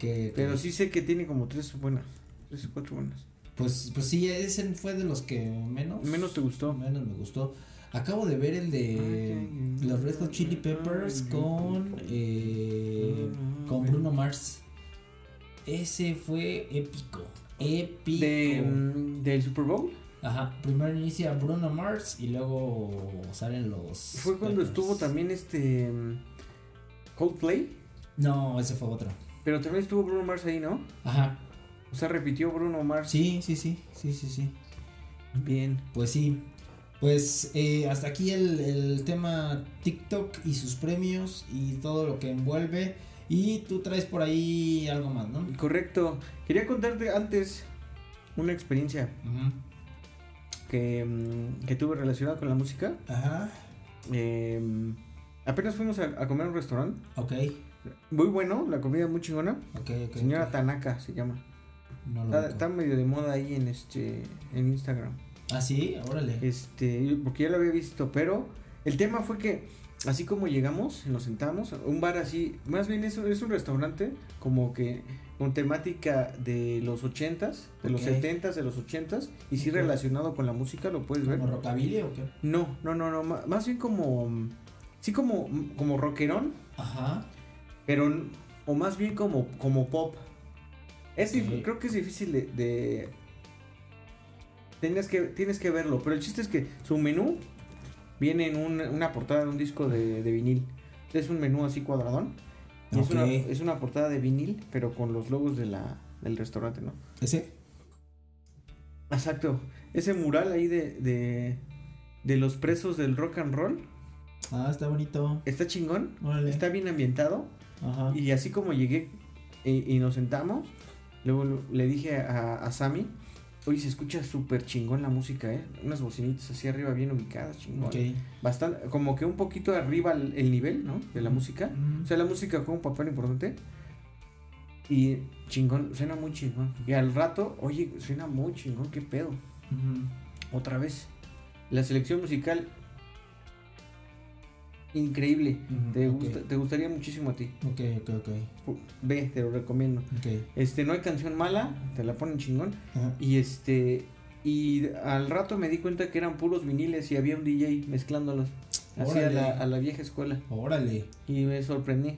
Pero sí sé que tiene como tres buenas. Tres o cuatro buenas. Pues, pues sí, ese fue de los que menos. Menos te gustó. Menos me gustó. Acabo de ver el de los Red Hot Chili Peppers con eh, con Bruno Mars. Ese fue épico, épico. De, del Super Bowl. Ajá, primero inicia Bruno Mars y luego salen los. Fue cuando Peppers. estuvo también este mm, Coldplay. No, ese fue otro. Pero también estuvo Bruno Mars ahí, ¿no? Ajá, O sea, repitió Bruno Mars. sí, sí, sí, sí, sí, sí. Bien. Pues sí. Pues eh, hasta aquí el, el tema TikTok y sus premios y todo lo que envuelve. Y tú traes por ahí algo más, ¿no? Correcto. Quería contarte antes una experiencia que, mm, que tuve relacionada con la música. Ajá. Eh, apenas fuimos a, a comer a un restaurante. Ok, Muy bueno, la comida muy chingona. ok, ok. Señora. Tanaka se llama. No lo Está, está medio de moda ahí en este en Instagram. Ah, sí, órale. Este, porque ya lo había visto, pero el tema fue que así como llegamos, nos sentamos, un bar así, más bien es, es un restaurante como que con temática de los ochentas, de los Ok. setentas, de los ochentas, y sí relacionado con la música, lo puedes ver. ¿Como rockabilly o qué? No, no, no, no, más bien como, sí como, como rockerón, Ajá. Pero, o más bien como, como pop. Es creo que es difícil de, de- tienes que, tienes que verlo, pero el chiste es que su menú viene en un- una portada de un disco de, de vinil. Es un menú así cuadradón. es, una, es una portada de vinil, pero con los logos de la, del restaurante, ¿no? ¿Ese? Exacto. Ese mural ahí de, de, de los presos del rock and roll Ah, está bonito. está chingón. Órale. Está bien ambientado. Ajá. Y así como llegué y, y nos sentamos, luego le dije a, a Sammy, oye, se escucha súper chingón la música, ¿eh? Unas bocinitas así arriba bien ubicadas, chingón. Bastante, como que un poquito arriba el, el nivel, ¿no? De la música. O sea, la música juega un papel importante. Y chingón, suena muy chingón. Y al rato, oye, suena muy chingón, qué pedo. Otra vez. La selección musical, increíble. Te, gusta, te gustaría muchísimo a ti. Ok, ok, ok. Ve, te lo recomiendo. Ok. Este, no hay canción mala, te la ponen chingón. Y este, y al rato me di cuenta que eran puros viniles y había un DJ mezclándolos. Así a la, a la vieja escuela. Órale. Y me sorprendí.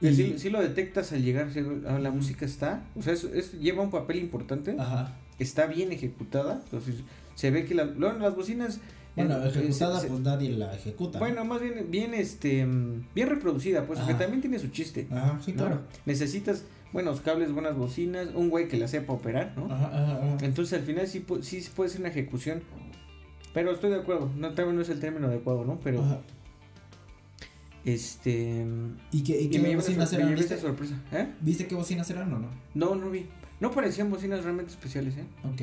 Y sí, sí lo detectas al llegar, ah, la música está, o sea, es, es- lleva un papel importante, Ajá. está bien ejecutada, entonces se ve que la, luego las bocinas... Bueno, eh, ejecutada, pues nadie la ejecuta. bueno, más bien, bien, este, bien reproducida, pues, porque Ajá. también tiene su chiste. Ajá, sí, ¿no? claro. Necesitas buenos cables, buenas bocinas, un güey que la sepa operar, ¿no? Ajá, ajá, ajá. Entonces al final sí, sí puede ser una ejecución. Pero estoy de acuerdo, no, también no es el término adecuado, ¿no? Pero Ajá. este... ¿Y qué, y Y qué me bocinas me eran? ¿Viste? sorpresa. ¿Eh? ¿Viste qué bocinas eran o no? No, no vi. No parecían bocinas realmente especiales, ¿eh? Ok,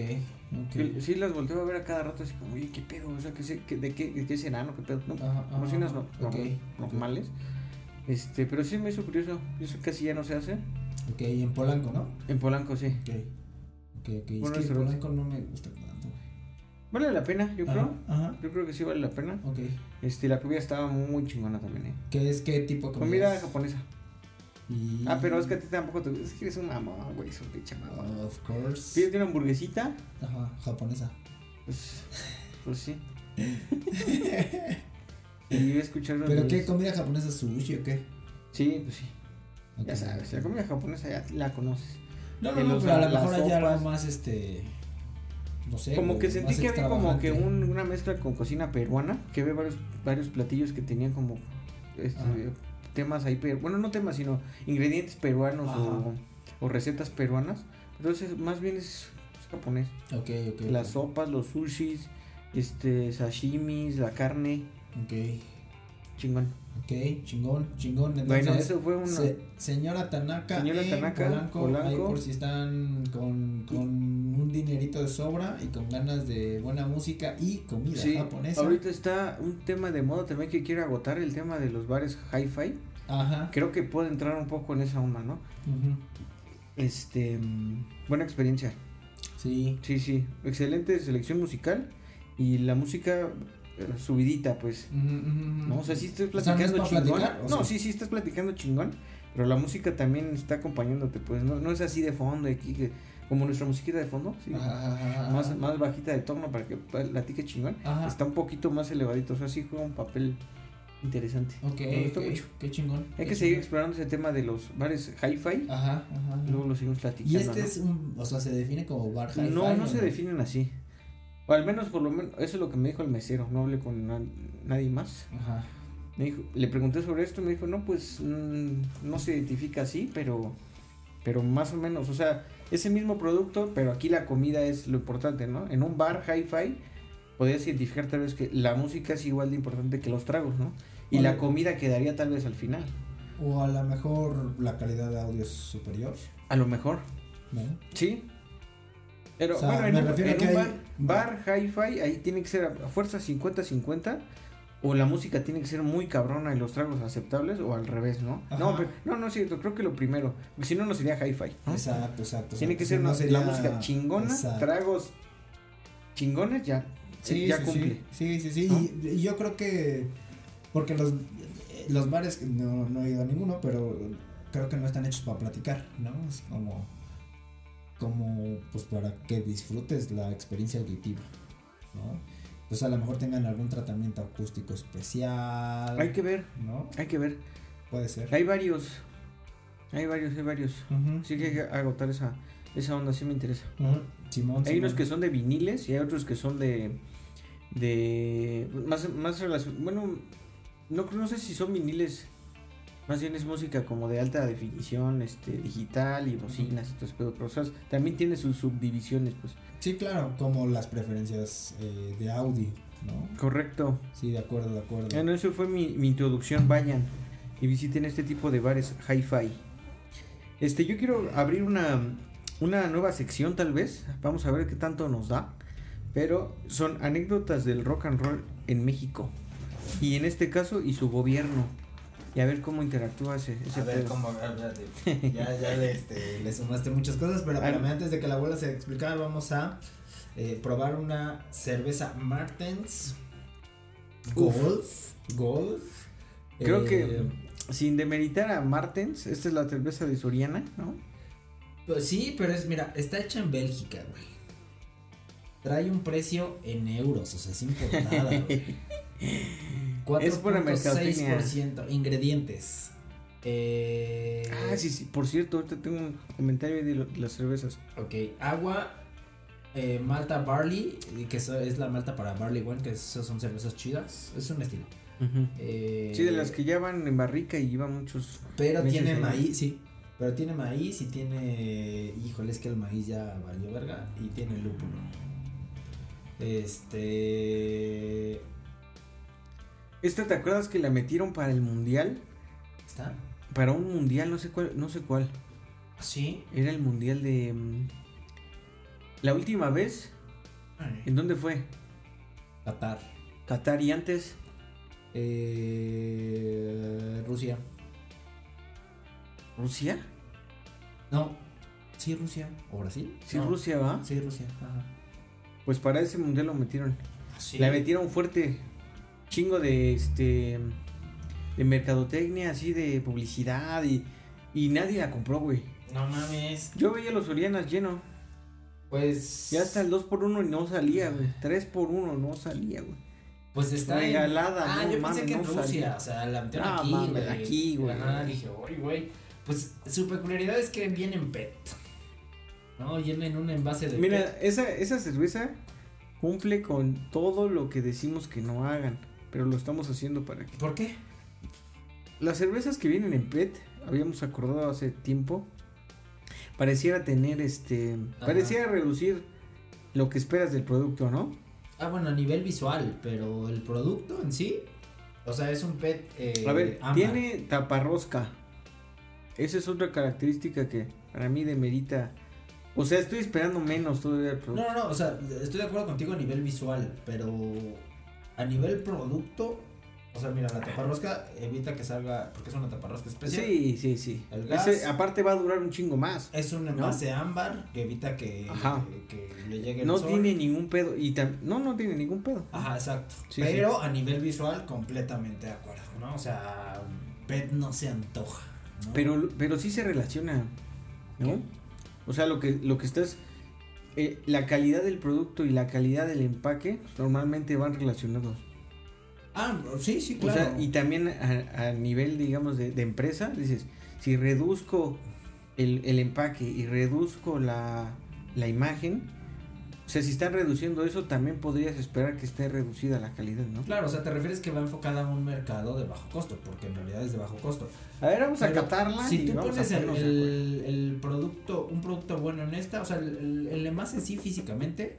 Sí, ok. Sí, las volteo a ver a cada rato así como, oye, ¿qué pedo? O sea, ¿qué, sé- qué- de, qué, ¿de qué serán o qué pedo? No, Ajá, ajá, no, ok, normal- ok. normales. Este, pero sí me hizo curioso. Eso casi ya no se hace. Ok, y en Polanco, ¿no? En Polanco, sí. Ok. Ok, ok. Buen es que. Polanco no me gusta tanto, güey. Vale la pena, yo creo. Ajá, ajá. Yo creo que sí vale la pena. Ok. Este, la comida estaba muy chingona también, ¿eh? ¿Qué es qué tipo de Comida comidas? japonesa. Y... Ah, pero es que a ti tampoco te Es que eres un mamón, güey, es un pinche mamón. Of course. Pídete una hamburguesita, Ajá, japonesa. pues, pues sí. y iba a escuchar ¿Pero qué comida japonesa? ¿Sushi o qué? Sí, pues sí. Ya sabes, la comida japonesa ya la conoces. No, no, no, pero a lo mejor hay algo más, este... No sé. como que sentí que había como que un- una mezcla con cocina peruana, que había varios, varios platillos que tenían como este. Temas ahí, pero bueno, no temas, sino ingredientes peruanos o, recetas peruanas. Entonces, más bien es, es japonés. Ok, ok. Las sopas, los sushis, este, sashimis, la carne. Ok. chingón. Ok, chingón, chingón. Bueno, eso fue una. se- señora Tanaka, Señora en Tanaka, Polanco, Polanco. ahí por si están con, con un dinerito de sobra y con ganas de buena música y comida Sí, japonesa. ahorita está un tema de moda también que quiere agotar el tema de los bares hi-fi. Ajá. Creo que puede entrar un poco en esa onda, ¿no? ujú, Este, mm, buena experiencia. Sí. Sí, sí, excelente selección musical y la música eh, subidita, pues. No, o sea, sí estás O sea, ¿no es platicando pa' chingón. platicar, no, sí? sí, sí estás platicando chingón, pero la música también está acompañándote, pues. No, no es así de fondo, aquí, que, como nuestra musiquita de fondo, sí. Ajá. Más, más bajita de tono para que platique chingón. Está un poquito más elevadito, o sea, sí juega un papel interesante. Ok, Me gustó ok, mucho. qué chingón. Hay qué que seguir chingón. explorando ese tema de los bares hi-fi. Ajá, ajá. Luego lo seguimos platicando. Y este ¿no? es un, o sea, se define como bar hi-fi. No, no ¿o se definen así. O al menos, por lo menos, eso es lo que me dijo el mesero. No hablé con na- nadie más. Ajá. Me dijo, le pregunté sobre esto y me dijo, no, pues mm, no se identifica así, pero, pero más o menos, o sea, es el mismo producto, pero aquí la comida es lo importante, ¿no? En un bar hi-fi podrías identificar tal vez que la música es igual de importante que los tragos, ¿no? Y la comida quedaría tal vez al final. O a lo mejor la calidad de audio es superior, A lo mejor, ¿no? sí. Pero O sea, bueno, en me un, refiero en a que un hay- bar, bar hi-fi, ahí tiene que ser a fuerza 50-50. O la música tiene que ser muy cabrona y los tragos aceptables, o al revés, ¿no? No, pero, no, no es cierto, creo que lo primero, porque si no, no sería hi-fi. ¿no? Exacto, exacto. Tiene que ser No una- sería- la música chingona, Exacto. tragos chingones, ya, Sí, ya sí, cumple. Sí, sí, sí. ¿No? Y, y yo creo que. Porque los, los bares, no, no he ido a ninguno, pero creo que no están hechos para platicar, ¿no? Es como. Como, pues para que disfrutes la experiencia auditiva, ¿no? Pues a lo mejor tengan algún tratamiento acústico especial. Hay que ver, ¿No? hay que ver. Puede ser. Hay varios, hay varios, hay varios. Así que hay que agotar esa, esa onda, sí me interesa. Simón, Hay unos que son de viniles y hay otros que son de. de. más, más relación. Bueno, no, no sé si son viniles. Más bien es música como de alta definición, este, digital y bocinas y todo ese pedo, pero o sea, también tiene sus subdivisiones, pues. Sí, claro, como las preferencias eh, de audio, ¿no? Correcto. Sí, de acuerdo, de acuerdo. Bueno, eso fue mi, mi introducción. Vayan y visiten este tipo de bares hi-fi. Este, yo quiero abrir una, una nueva sección, tal vez. Vamos a ver qué tanto nos da. Pero son anécdotas del rock and roll en México. Y en este caso, y su gobierno. Y a ver cómo interactúa ese, ese A ver, pedo. cómo, ya, ya le, este, le sumaste muchas cosas, pero antes de que la abuela se explicara, vamos a eh, probar una cerveza Martens. Golf. Golf. Creo Eh, que, sin demeritar a Martens, esta es la cerveza de Soriana, ¿no? Pues sí, pero es, mira, está hecha en Bélgica, güey. Trae un precio en euros, o sea, es importada, güey. Es pura mercadotecnia. 4.6%. Ingredientes. Eh, Ah, sí, sí. Por cierto, ahorita tengo un comentario de lo- las cervezas. Ok, agua, eh, malta barley, y que eso es la malta para barley wine, que esas son cervezas chidas. Es un estilo. Eh, Sí, de las que ya van en barrica y llevan muchos. Pero meses tiene ahí. maíz, sí. Pero tiene maíz y tiene. Híjole, es que el maíz ya valió verga. Y tiene lúpulo. Este. Esta, ¿te acuerdas que la metieron para el mundial? ¿Está? Para un mundial, no sé cuál, no sé cuál. Sí. Era el mundial de. mm, La última vez, ¿en dónde fue? Qatar. Qatar y antes. Eh, Rusia. ¿Rusia? No. Sí, Rusia. ¿O Brasil? Sí, No. Rusia va. Sí, Rusia. Ajá. Pues para ese mundial lo metieron. Sí. La metieron fuerte. Chingo de este. De mercadotecnia, así de publicidad y. Y nadie la compró, güey. No mames. Yo veía los Orianas lleno. Pues. Ya hasta el 2x1 y no salía, güey. 3x1 no salía, güey. Pues está en- Regalada, Ah, no yo mames, pensé que en no Rusia. salía. O sea, la metieron No aquí, mames, güey. aquí, güey. Dije, oye, güey. Pues su peculiaridad es que viene en PET. No, viene en un envase de Mira, PET. esa, esa cerveza cumple con todo lo que decimos que no hagan. Pero lo estamos haciendo para que. ¿Por qué? Las cervezas que vienen en PET, habíamos acordado hace tiempo, pareciera tener este. Ajá. Pareciera reducir lo que esperas del producto, ¿no? Ah, bueno, a nivel visual, pero el producto en sí O sea, es un PET. Eh, A ver, ámbar. tiene taparrosca. Esa es otra característica que para mí demerita. O sea, estoy esperando menos todavía No, producto. no, no, o sea, estoy de acuerdo contigo a nivel visual, pero a nivel producto, o sea, mira, la taparrosca evita que salga, porque es una taparrosca especial. Sí, sí, sí. El Ese, gas. aparte va a durar un chingo más. Es un envase ámbar que evita que, Ajá. que le llegue el No sol. tiene ningún pedo. Y tam- no, no tiene ningún pedo. Ajá, exacto. Sí, pero a nivel visual, completamente de acuerdo, ¿no? O sea, PET no se antoja. ¿no? Pero, pero sí se relaciona, ¿no? ¿Qué? O sea, lo que, lo que estás. Eh, la calidad del producto y la calidad del empaque normalmente van relacionados. Ah, sí, sí, O claro. sea, y también a, a nivel, digamos, de, de empresa, dices, si reduzco el, el empaque y reduzco la, la imagen, o sea, si están reduciendo eso, también podrías esperar que esté reducida la calidad, ¿no? Claro, o sea, te refieres que va enfocada a un mercado de bajo costo, porque en realidad es de bajo costo. A ver, vamos a catarla. Si y tú vamos a pones el, el, el producto, un producto bueno en esta, o sea, el, el, envase en sí físicamente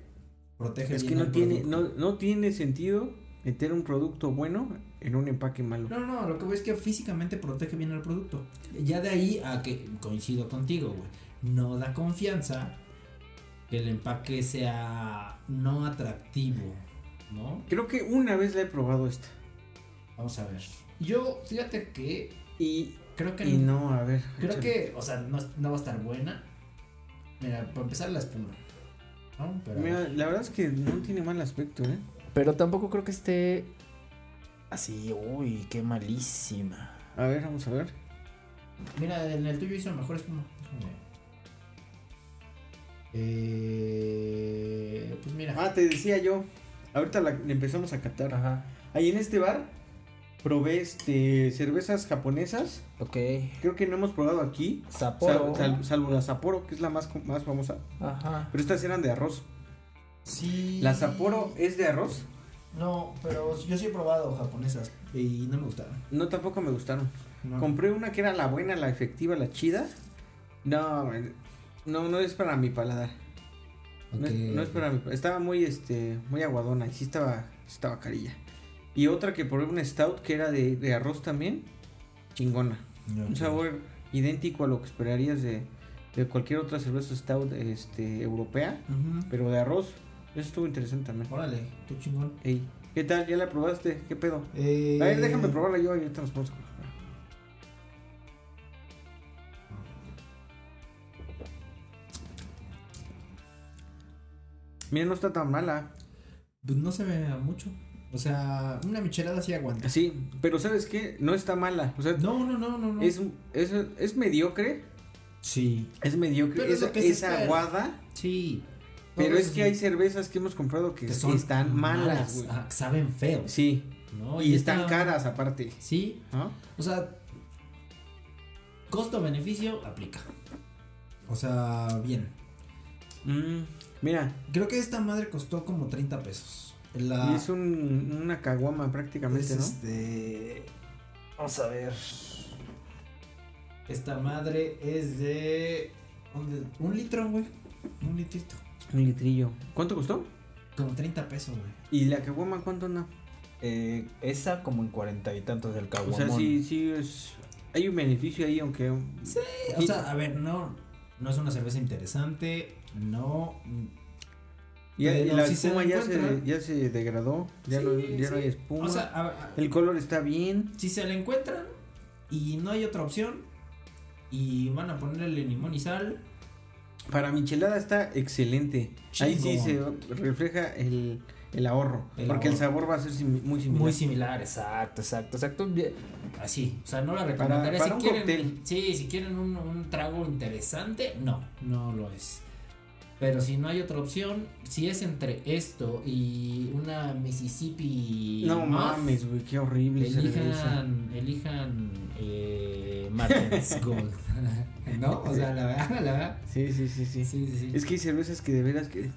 protege Es que no el tiene, no, no tiene sentido meter un producto bueno en un empaque malo. No, no, lo que voy es que físicamente protege bien el producto. Ya de ahí a que coincido contigo, güey. No da confianza que el empaque sea no atractivo, ¿no? Creo que una vez la he probado esta. Vamos a ver. Yo, fíjate que Y, creo que y no, a ver. Creo échale. que, o sea, no, no va a estar buena. Mira, para empezar la espuma. ¿No? Pero, Mira, la verdad es que no tiene mal aspecto, ¿eh? Pero tampoco creo que esté así, uy, qué malísima. A ver, vamos a ver. mira, en el tuyo hizo mejor espuma. Déjame. Eh, pues mira. Ah, te decía yo. Ahorita la la empezamos a catar. Ajá. Ahí en este bar probé este cervezas japonesas. Ok. Creo que no hemos probado aquí. Sapporo. sal- sal- salvo la Sapporo, que es la más, más famosa. Ajá. Pero estas eran de arroz. Sí. ¿La Sapporo es de arroz? No, pero yo sí he probado japonesas y no me gustaron. No, tampoco me gustaron. No. Compré una que era la buena, la efectiva, la chida. No, no, no es para mi paladar. No, es, Ok. no es para mi Estaba muy, este, muy aguadona y sí estaba, estaba carilla. Y otra que probé una stout que era de, de arroz también. Chingona. Un sabor idéntico a lo que esperarías de, de cualquier otra cerveza stout este, europea. Pero de arroz. Eso estuvo interesante también. Órale, qué chingón. Ey, ¿qué tal? ¿Ya la probaste? ¿Qué pedo? Eh, A ver, déjame probarla yo y ahorita nos ponemos. Mira, no está tan mala. Pues no se ve mucho. O sea, una michelada sí aguanta. Sí, pero ¿sabes qué? No está mala. O sea, No, no, no, no, no. es, es, es mediocre. Sí. Es mediocre. Pero es lo que aguada. Sí. Pero es que sí. hay cervezas que hemos comprado que, que son están malas, ah, saben feo. Sí. ¿no? Y están esta- caras aparte. Sí. O sea, costo-beneficio aplica. O sea, bien. Mm, mira, Creo que esta madre costó como 30 pesos. La, y es un, una caguama prácticamente, es ¿no? este. Vamos a ver. Esta madre es de. ¿dónde? Un litro, güey. Un litrito. Un litrillo. ¿Cuánto costó? Como 30 pesos, güey. ¿Y la caguama cuánto anda? Eh, esa como en cuarenta y tantos del O caguamón. sea, sí, sí es... Hay un beneficio ahí, aunque... Sí, o sea, a ver, no. No es una cerveza interesante. No. Y, y la si se espuma la ya, se, ya se degradó, ya, Sí, no, ya no hay espuma. O sea, a- a- el color está bien. si se la encuentran y no hay otra opción y van a ponerle limón y sal, Para michelada está excelente. Ahí sí se refleja el, el ahorro. El porque el sabor va a ser muy similar. muy similar, exacto, exacto, exacto. Así, o sea, no la recomendaría para si un quieren. cóctel. Sí, si quieren un, un trago interesante, no, no lo es. Pero si no hay otra opción, si es entre esto y una Mississippi. No mames, güey, qué horrible. Elijan, elijan eh, Martens Gold. ¿No? O sea, la verdad, la verdad. Sí, sí, sí, sí, Sí, sí, sí. Es que hay cervezas que de veras que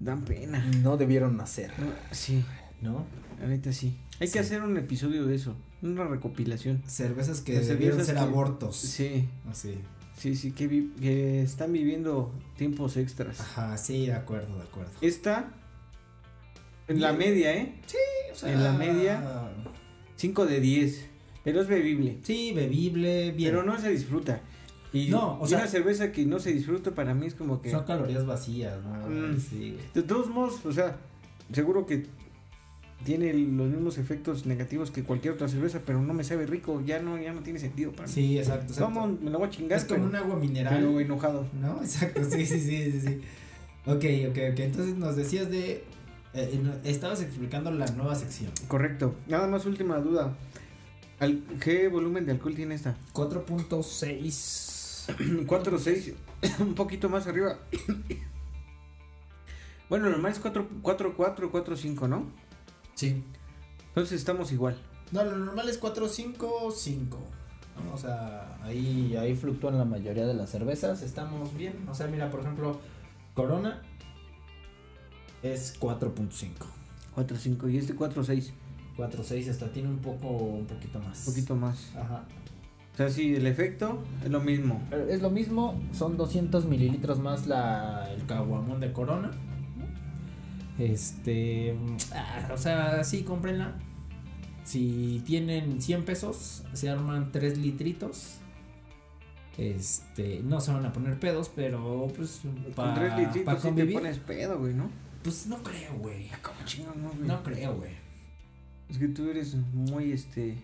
dan pena. No debieron nacer. No, Sí, ¿No? la neta sí. Hay Sí. que hacer un episodio de eso, una recopilación. Cervezas que debieron ser que- abortos. Sí, Así. Sí, sí, que, vi- que están viviendo tiempos extras. Ajá, sí, de acuerdo, de acuerdo. Esta, en la media, ¿eh? O sea, En la media. 5 de 10. Pero es bebible. Sí, bebible, bien. Pero no se disfruta. Y, No, o sea- una cerveza que no se disfruta para mí es como que... Son calorías vacías, ¿no? Mm. Sí. De todos modos, o sea, seguro que tiene los mismos efectos negativos que cualquier otra cerveza, pero no me sabe rico, ya no, ya no tiene sentido para mí. Sí, exacto. exacto. ¿Cómo me la voy a chingar? Es como un agua mineral. pero enojado. ¿No? Exacto, sí, sí, sí, sí, sí. Ok, ok, ok. Entonces nos decías de... eh, no- estabas explicando la nueva sección. Correcto. Nada más última duda. Al- ¿Qué volumen de alcohol tiene esta? 4.6. 4 o 6, un poquito más arriba. bueno, normal es 4, 4, 4, 4, 5, ¿no? Sí. Entonces estamos igual. No, lo normal es 4, 5, 5. ¿no? O sea, ahí, ahí fluctúan la mayoría de las cervezas. Estamos bien. O sea, mira, por ejemplo, Corona es 4.5. 4, 5 y este 4, 6. 4, 6 hasta tiene un poco, un poquito más. Un poquito más. Ajá. O sea, sí, el efecto es lo mismo. Es lo mismo, son 200 mililitros más la, el caguamón de Corona. Este, ah, o sea, sí, cómprenla. Si tienen 100 pesos, se arman 3 litritos. Este, no se van a poner pedos, pero pues Con para 3 litritos sí te convivir. pones pedo, güey, ¿no? Pues no creo, güey. ¿Cómo chingón, no, güey? No creo, güey. Es que tú eres muy, este,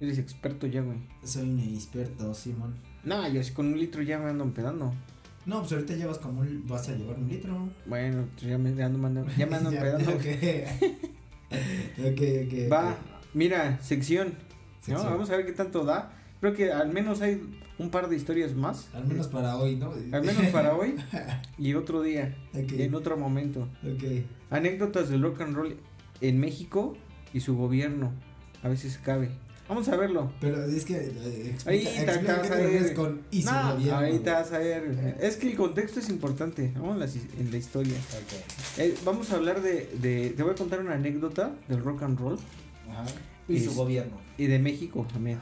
eres experto ya, güey. Soy un experto, Simón. No, yo sí con un litro ya me ando empedando. No, pues ahorita llevas como un, vas a llevar un litro. Bueno, pues ya me ando, mando- ya me ando Ya, empedando. ok. Va, mira, sección. Vamos a ver qué tanto da. Creo que al menos hay un par de historias más. Al menos para hoy, ¿no? Al menos para hoy y otro día, Ok, en otro momento. ok. Anécdotas del rock and roll en México y su gobierno. A veces cabe. Vamos a verlo. Pero es que eh, explica, Ahí te explica refieres con y No, ahorita vas a ver. Es que el contexto es importante. Vamos en la, en la historia. Ok. Eh, vamos a hablar de, de. Te voy a contar una anécdota del rock and roll Ajá. Y su gobierno. y de México también.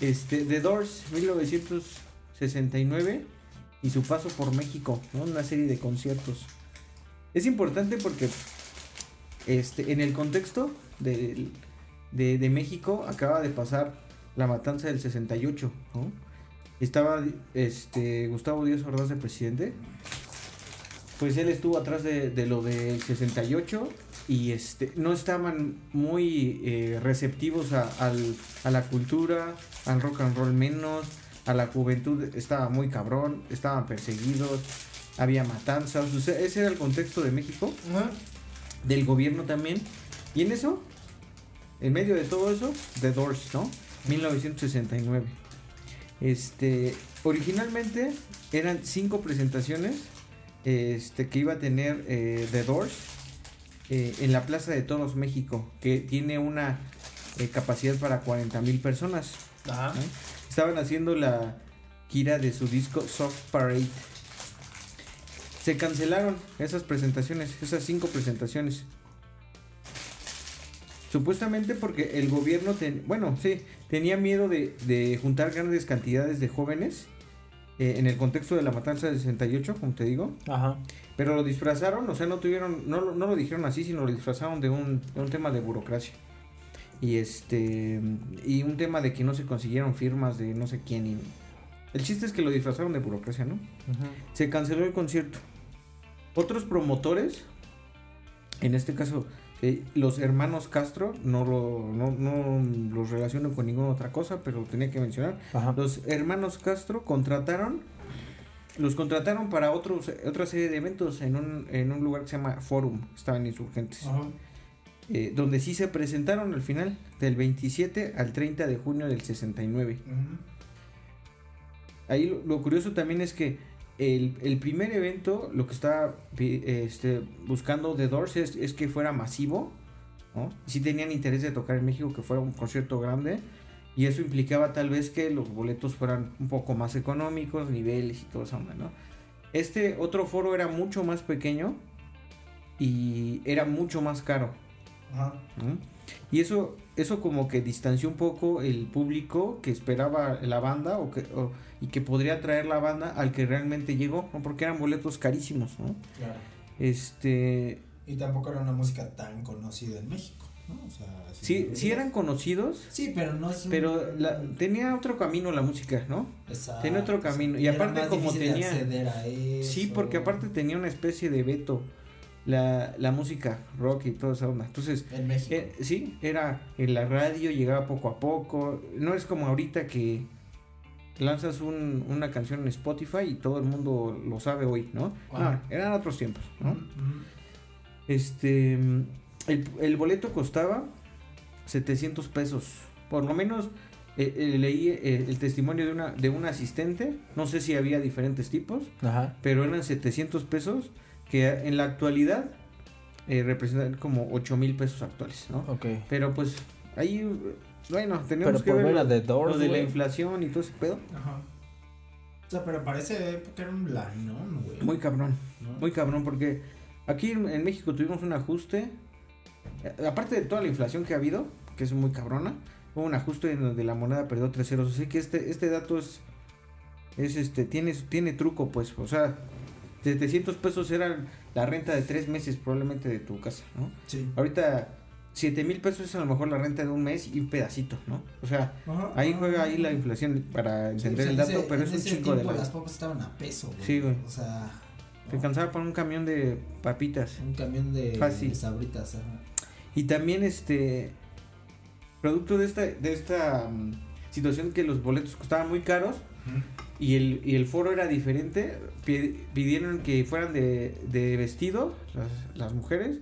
Este, The Doors, 1969 y su paso por México, ¿no? Una serie de conciertos. Es importante porque este, en el contexto de, de, de México acaba de pasar la matanza del 68, ¿no? Estaba este, Gustavo Díaz Ordaz de presidente. Pues él estuvo atrás de, de lo del 68 y este no estaban muy eh, receptivos a, al- a la cultura, al rock and roll menos, a la juventud estaba muy cabrón, estaban perseguidos, había matanzas, o sea, ese era el contexto de México, del gobierno también, y en eso, en medio de todo eso, The Doors, ¿no? 1969. Este, originalmente eran cinco presentaciones este, que iba a tener eh, The Doors eh, en la Plaza de Toros México, que tiene una eh, capacidad para 40 mil personas. Ajá. ¿no? Estaban haciendo la gira de su disco Soft Parade. Se cancelaron esas presentaciones, esas cinco presentaciones. Supuestamente porque el gobierno, ten- bueno, sí, tenía miedo de, de juntar grandes cantidades de jóvenes eh, en el contexto de la matanza del 68, como te digo. Ajá. Pero lo disfrazaron, o sea, no tuvieron, no, lo- no lo dijeron así, sino lo disfrazaron de un, de un tema de burocracia. Y este, y un tema de que no se consiguieron firmas de no sé quién. Y, el chiste es que lo disfrazaron de burocracia, ¿no? Se canceló el concierto. Otros promotores, en este caso, eh, los hermanos Castro, no, lo, no, no los relaciono con ninguna otra cosa, pero lo tenía que mencionar. Ajá. Los hermanos Castro contrataron, los contrataron para otros, otra serie de eventos en un, en un lugar que se llama Forum, estaban insurgentes, Ajá. eh, donde sí se presentaron al final, del 27 al 30 de junio del 69. Ujú. Ahí lo, lo curioso también es que el, el primer evento, lo que estaba pi- este, buscando The Doors es, es que fuera masivo, ¿no? Sí tenían interés de tocar en México, que fuera un concierto grande, y eso implicaba tal vez que los boletos fueran un poco más económicos, niveles y todo eso, ¿no? Este otro foro era mucho más pequeño y era mucho más caro. Y eso, eso como que distanció un poco el público que esperaba la banda o que, o- y que podría traer la banda al que realmente llegó, ¿no? porque eran boletos carísimos, ¿no? Claro. Este, Y tampoco era una música tan conocida en México, ¿no? O sea, sí, Sí, eran conocidos. Sí, pero no es. un- Pero la- tenía otro camino la música, ¿no? Exacto. tenía otro camino. Y aparte como tenía- acceder a eso. Sí, porque aparte tenía una especie de veto la, la música rock y toda esa onda. Entonces, En México. eh, sí, era en la radio, llegaba poco a poco. No es como ahorita que lanzas un- una canción en Spotify y todo el mundo lo sabe hoy, ¿no? Ajá. No, eran otros tiempos, ¿no? Este, el, el boleto costaba 700 pesos. Por lo menos eh, eh, leí eh, el testimonio de una, de un asistente. No sé si había diferentes tipos, Ajá. pero eran 700 pesos que en la actualidad representan como 8 mil pesos actuales, ¿no? Ok. Pero pues ahí, bueno, Pero tenemos que por ver a lo, The Doors, lo de la inflación y todo ese pedo. Ajá. O sea, pero parece época era un lanón, güey. Muy cabrón. ¿no? Muy cabrón, porque aquí en, en México tuvimos un ajuste. eh, Aparte de toda la inflación que ha habido, que es muy cabrona, hubo un ajuste en donde la moneda perdió tres ceros. Así que este, este dato es. Es este, tiene, tiene truco, pues. O sea, 700 pesos era la renta de tres meses probablemente de tu casa, ¿no? Sí. Ahorita, 7 mil pesos es a lo mejor la renta de un mes y un pedacito, ¿no? O sea, Ajá, ahí ajá. juega ahí la inflación para Sí, entender o el sea, dato, en pero ese- es un ese chingo de la. las papas estaban a peso, güey. Sí, güey. O sea. Te ¿no? cansaba por un camión de papitas. Un camión de, Fácil. de sabritas, ajá. Y también este producto de esta de esta mm, situación que los boletos costaban muy caros y el, y el foro era diferente, pi- pidieron que fueran de, de vestido las, las mujeres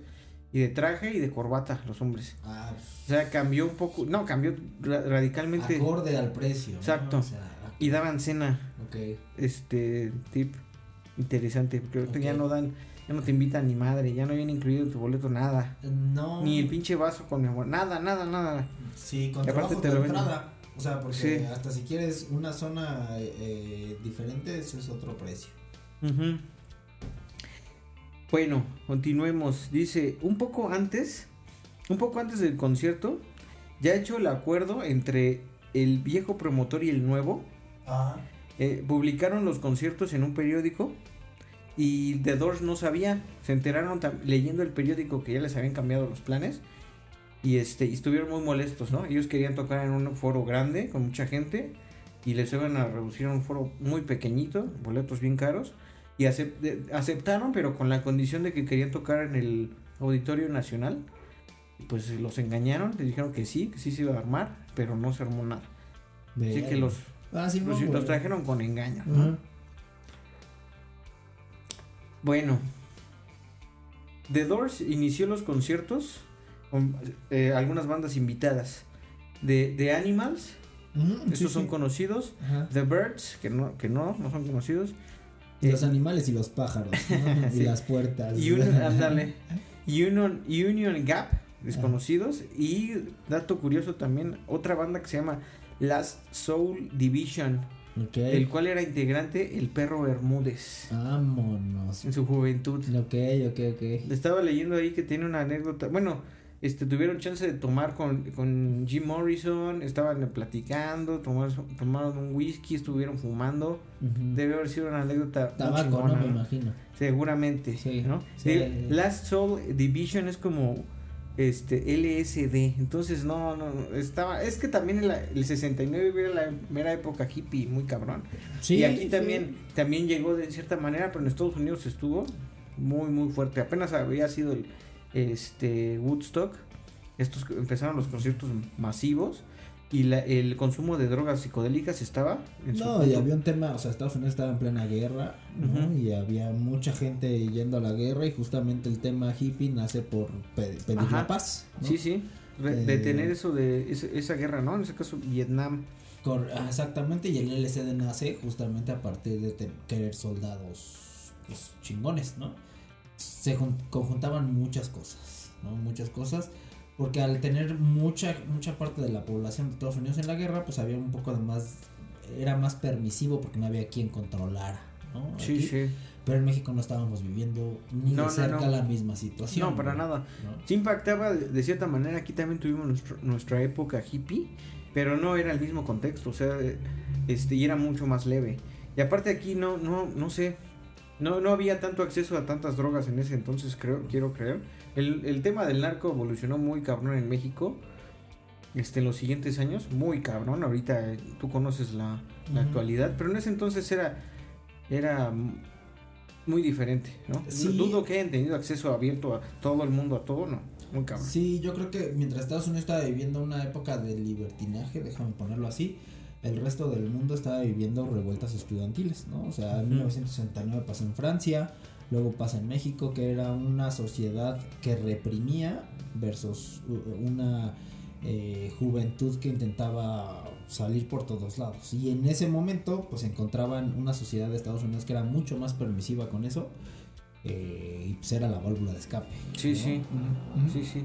y de traje y de corbata los hombres. Ah, O sea, cambió un poco, no, cambió ra- radicalmente acorde al precio. ¿no? Exacto. O sea, y daban cena, ok. este tip interesante, porque ahorita ya no dan, ya no te invitan ni madre, ya no viene incluido en tu boleto nada. No. Ni el pinche vaso con mi amor, nada, nada, nada. Sí, con Y aparte te lo entrada. O sea, porque Sí. hasta si quieres una zona eh, diferente, eso es otro precio. Ujú. Bueno, continuemos. Dice, un poco antes, un poco antes del concierto, ya hecho el acuerdo entre el viejo promotor y el nuevo. Ajá. eh, publicaron los conciertos en un periódico y The Doors no sabía. Se enteraron leyendo el periódico que ya les habían cambiado los planes. Y este, y estuvieron muy molestos, ¿no? Ellos querían tocar en un foro grande, con mucha gente, y les iban a reducir a un foro muy pequeñito, boletos bien caros, y aceptaron, pero con la condición de que querían tocar en el Auditorio Nacional. Pues los engañaron, les dijeron que sí, que sí se iba a armar, pero no se armó nada. Así que los, Ah, sí, los, no, los güey. trajeron con engaño. Bueno, The Doors inició los conciertos con eh, algunas bandas invitadas. De, The Animals, Ujú, estos sí, son sí. conocidos. Ajá. The Birds, que no, que no, no son conocidos. Y los Eh, animales y los pájaros. ¿no? Sí. Y las puertas. y un- ándale. Union, Union Gap, desconocidos. Y dato curioso también, otra banda que se llama Last Soul Division, Ok. del cual era integrante el perro Bermúdez Vámonos. en su juventud. Ok, ok, ok. Estaba leyendo ahí que tiene una anécdota. Bueno, este tuvieron chance de tomar con, con Jim Morrison, estaban platicando, tomar- tomaron un whisky, estuvieron fumando. Debe haber sido una anécdota muy Tabaco, chingona, no me ¿no? imagino. Seguramente, Sí, ¿no? sí. Last Soul Division es como este LSD, entonces no, no, estaba, es que también en la- el 69 era la mera época hippie, muy cabrón. Sí, y aquí también, también llegó de cierta manera, pero en Estados Unidos estuvo muy, muy fuerte. Apenas había sido el este Woodstock. Estos empezaron los conciertos masivos. Y la- el consumo de drogas psicodélicas estaba en su No, y había un tema, o sea, Estados Unidos estaba en plena guerra, ¿no? Y había mucha gente yendo a la guerra y justamente el tema hippie nace por pe- pedir la paz, ¿no? Sí, sí. Re- Eh, detener eso de esa guerra, ¿no? En ese caso, Vietnam. Ah, exactamente, y el LCD nace justamente a partir de querer soldados pues, chingones, ¿no? Se jun- conjuntaban muchas cosas, ¿no? Muchas cosas, porque al tener mucha mucha parte de la población de Estados Unidos en la guerra, pues había un poco de más, era más permisivo porque no había quien controlara, ¿no? Sí, Aquí. sí. Pero en México no estábamos viviendo ni No, de cerca no. la misma situación. No, para nada. Sí impactaba de, de cierta manera. Aquí también tuvimos nuestro- nuestra época hippie, pero no era el mismo contexto, o sea, este, y era mucho más leve. Y aparte aquí no, no, no sé, no, no había tanto acceso a tantas drogas en ese entonces, creo, quiero creer. El, el tema del narco evolucionó muy cabrón en México este, en los siguientes años, muy cabrón. Ahorita eh, tú conoces la, la Ujú. actualidad, pero en ese entonces era, era muy diferente, ¿no? Sí. Dudo que hayan tenido acceso abierto a todo el mundo, a todo, no. Muy cabrón. Sí, yo creo que mientras Estados Unidos estaba viviendo una época de libertinaje, déjame ponerlo así, el resto del mundo estaba viviendo revueltas estudiantiles, ¿no? O sea, en Ujú. 1969 pasó en Francia, luego pasa en México, que era una sociedad que reprimía versus una eh, juventud que intentaba salir por todos lados. Y en ese momento, pues encontraban una sociedad de Estados Unidos que era mucho más permisiva con eso. eh, y pues era la válvula de escape. Sí, ¿no? sí. Sí, sí.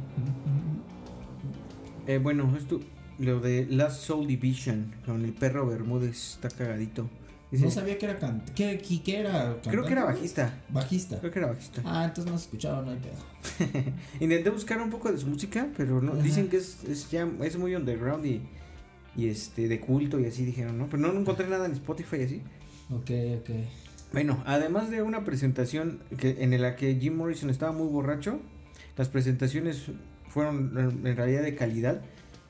Eh, bueno, esto, lo de Last Soul Division con el perro Bermúdez está cagadito. Dice- No sabía que era can ¿Qué, qué- era? creo que cantante? era bajista. Bajista. Creo que era bajista. Ah, entonces no se escuchaba, no hay pedo. Intenté buscar un poco de su música, pero no, Ajá. dicen que es, es ya es muy underground y, y este de culto y así dijeron, ¿no? Pero no encontré nada en Spotify y así. Ok, ok. Bueno, además de una presentación que, en la que Jim Morrison estaba muy borracho, las presentaciones fueron en realidad de calidad,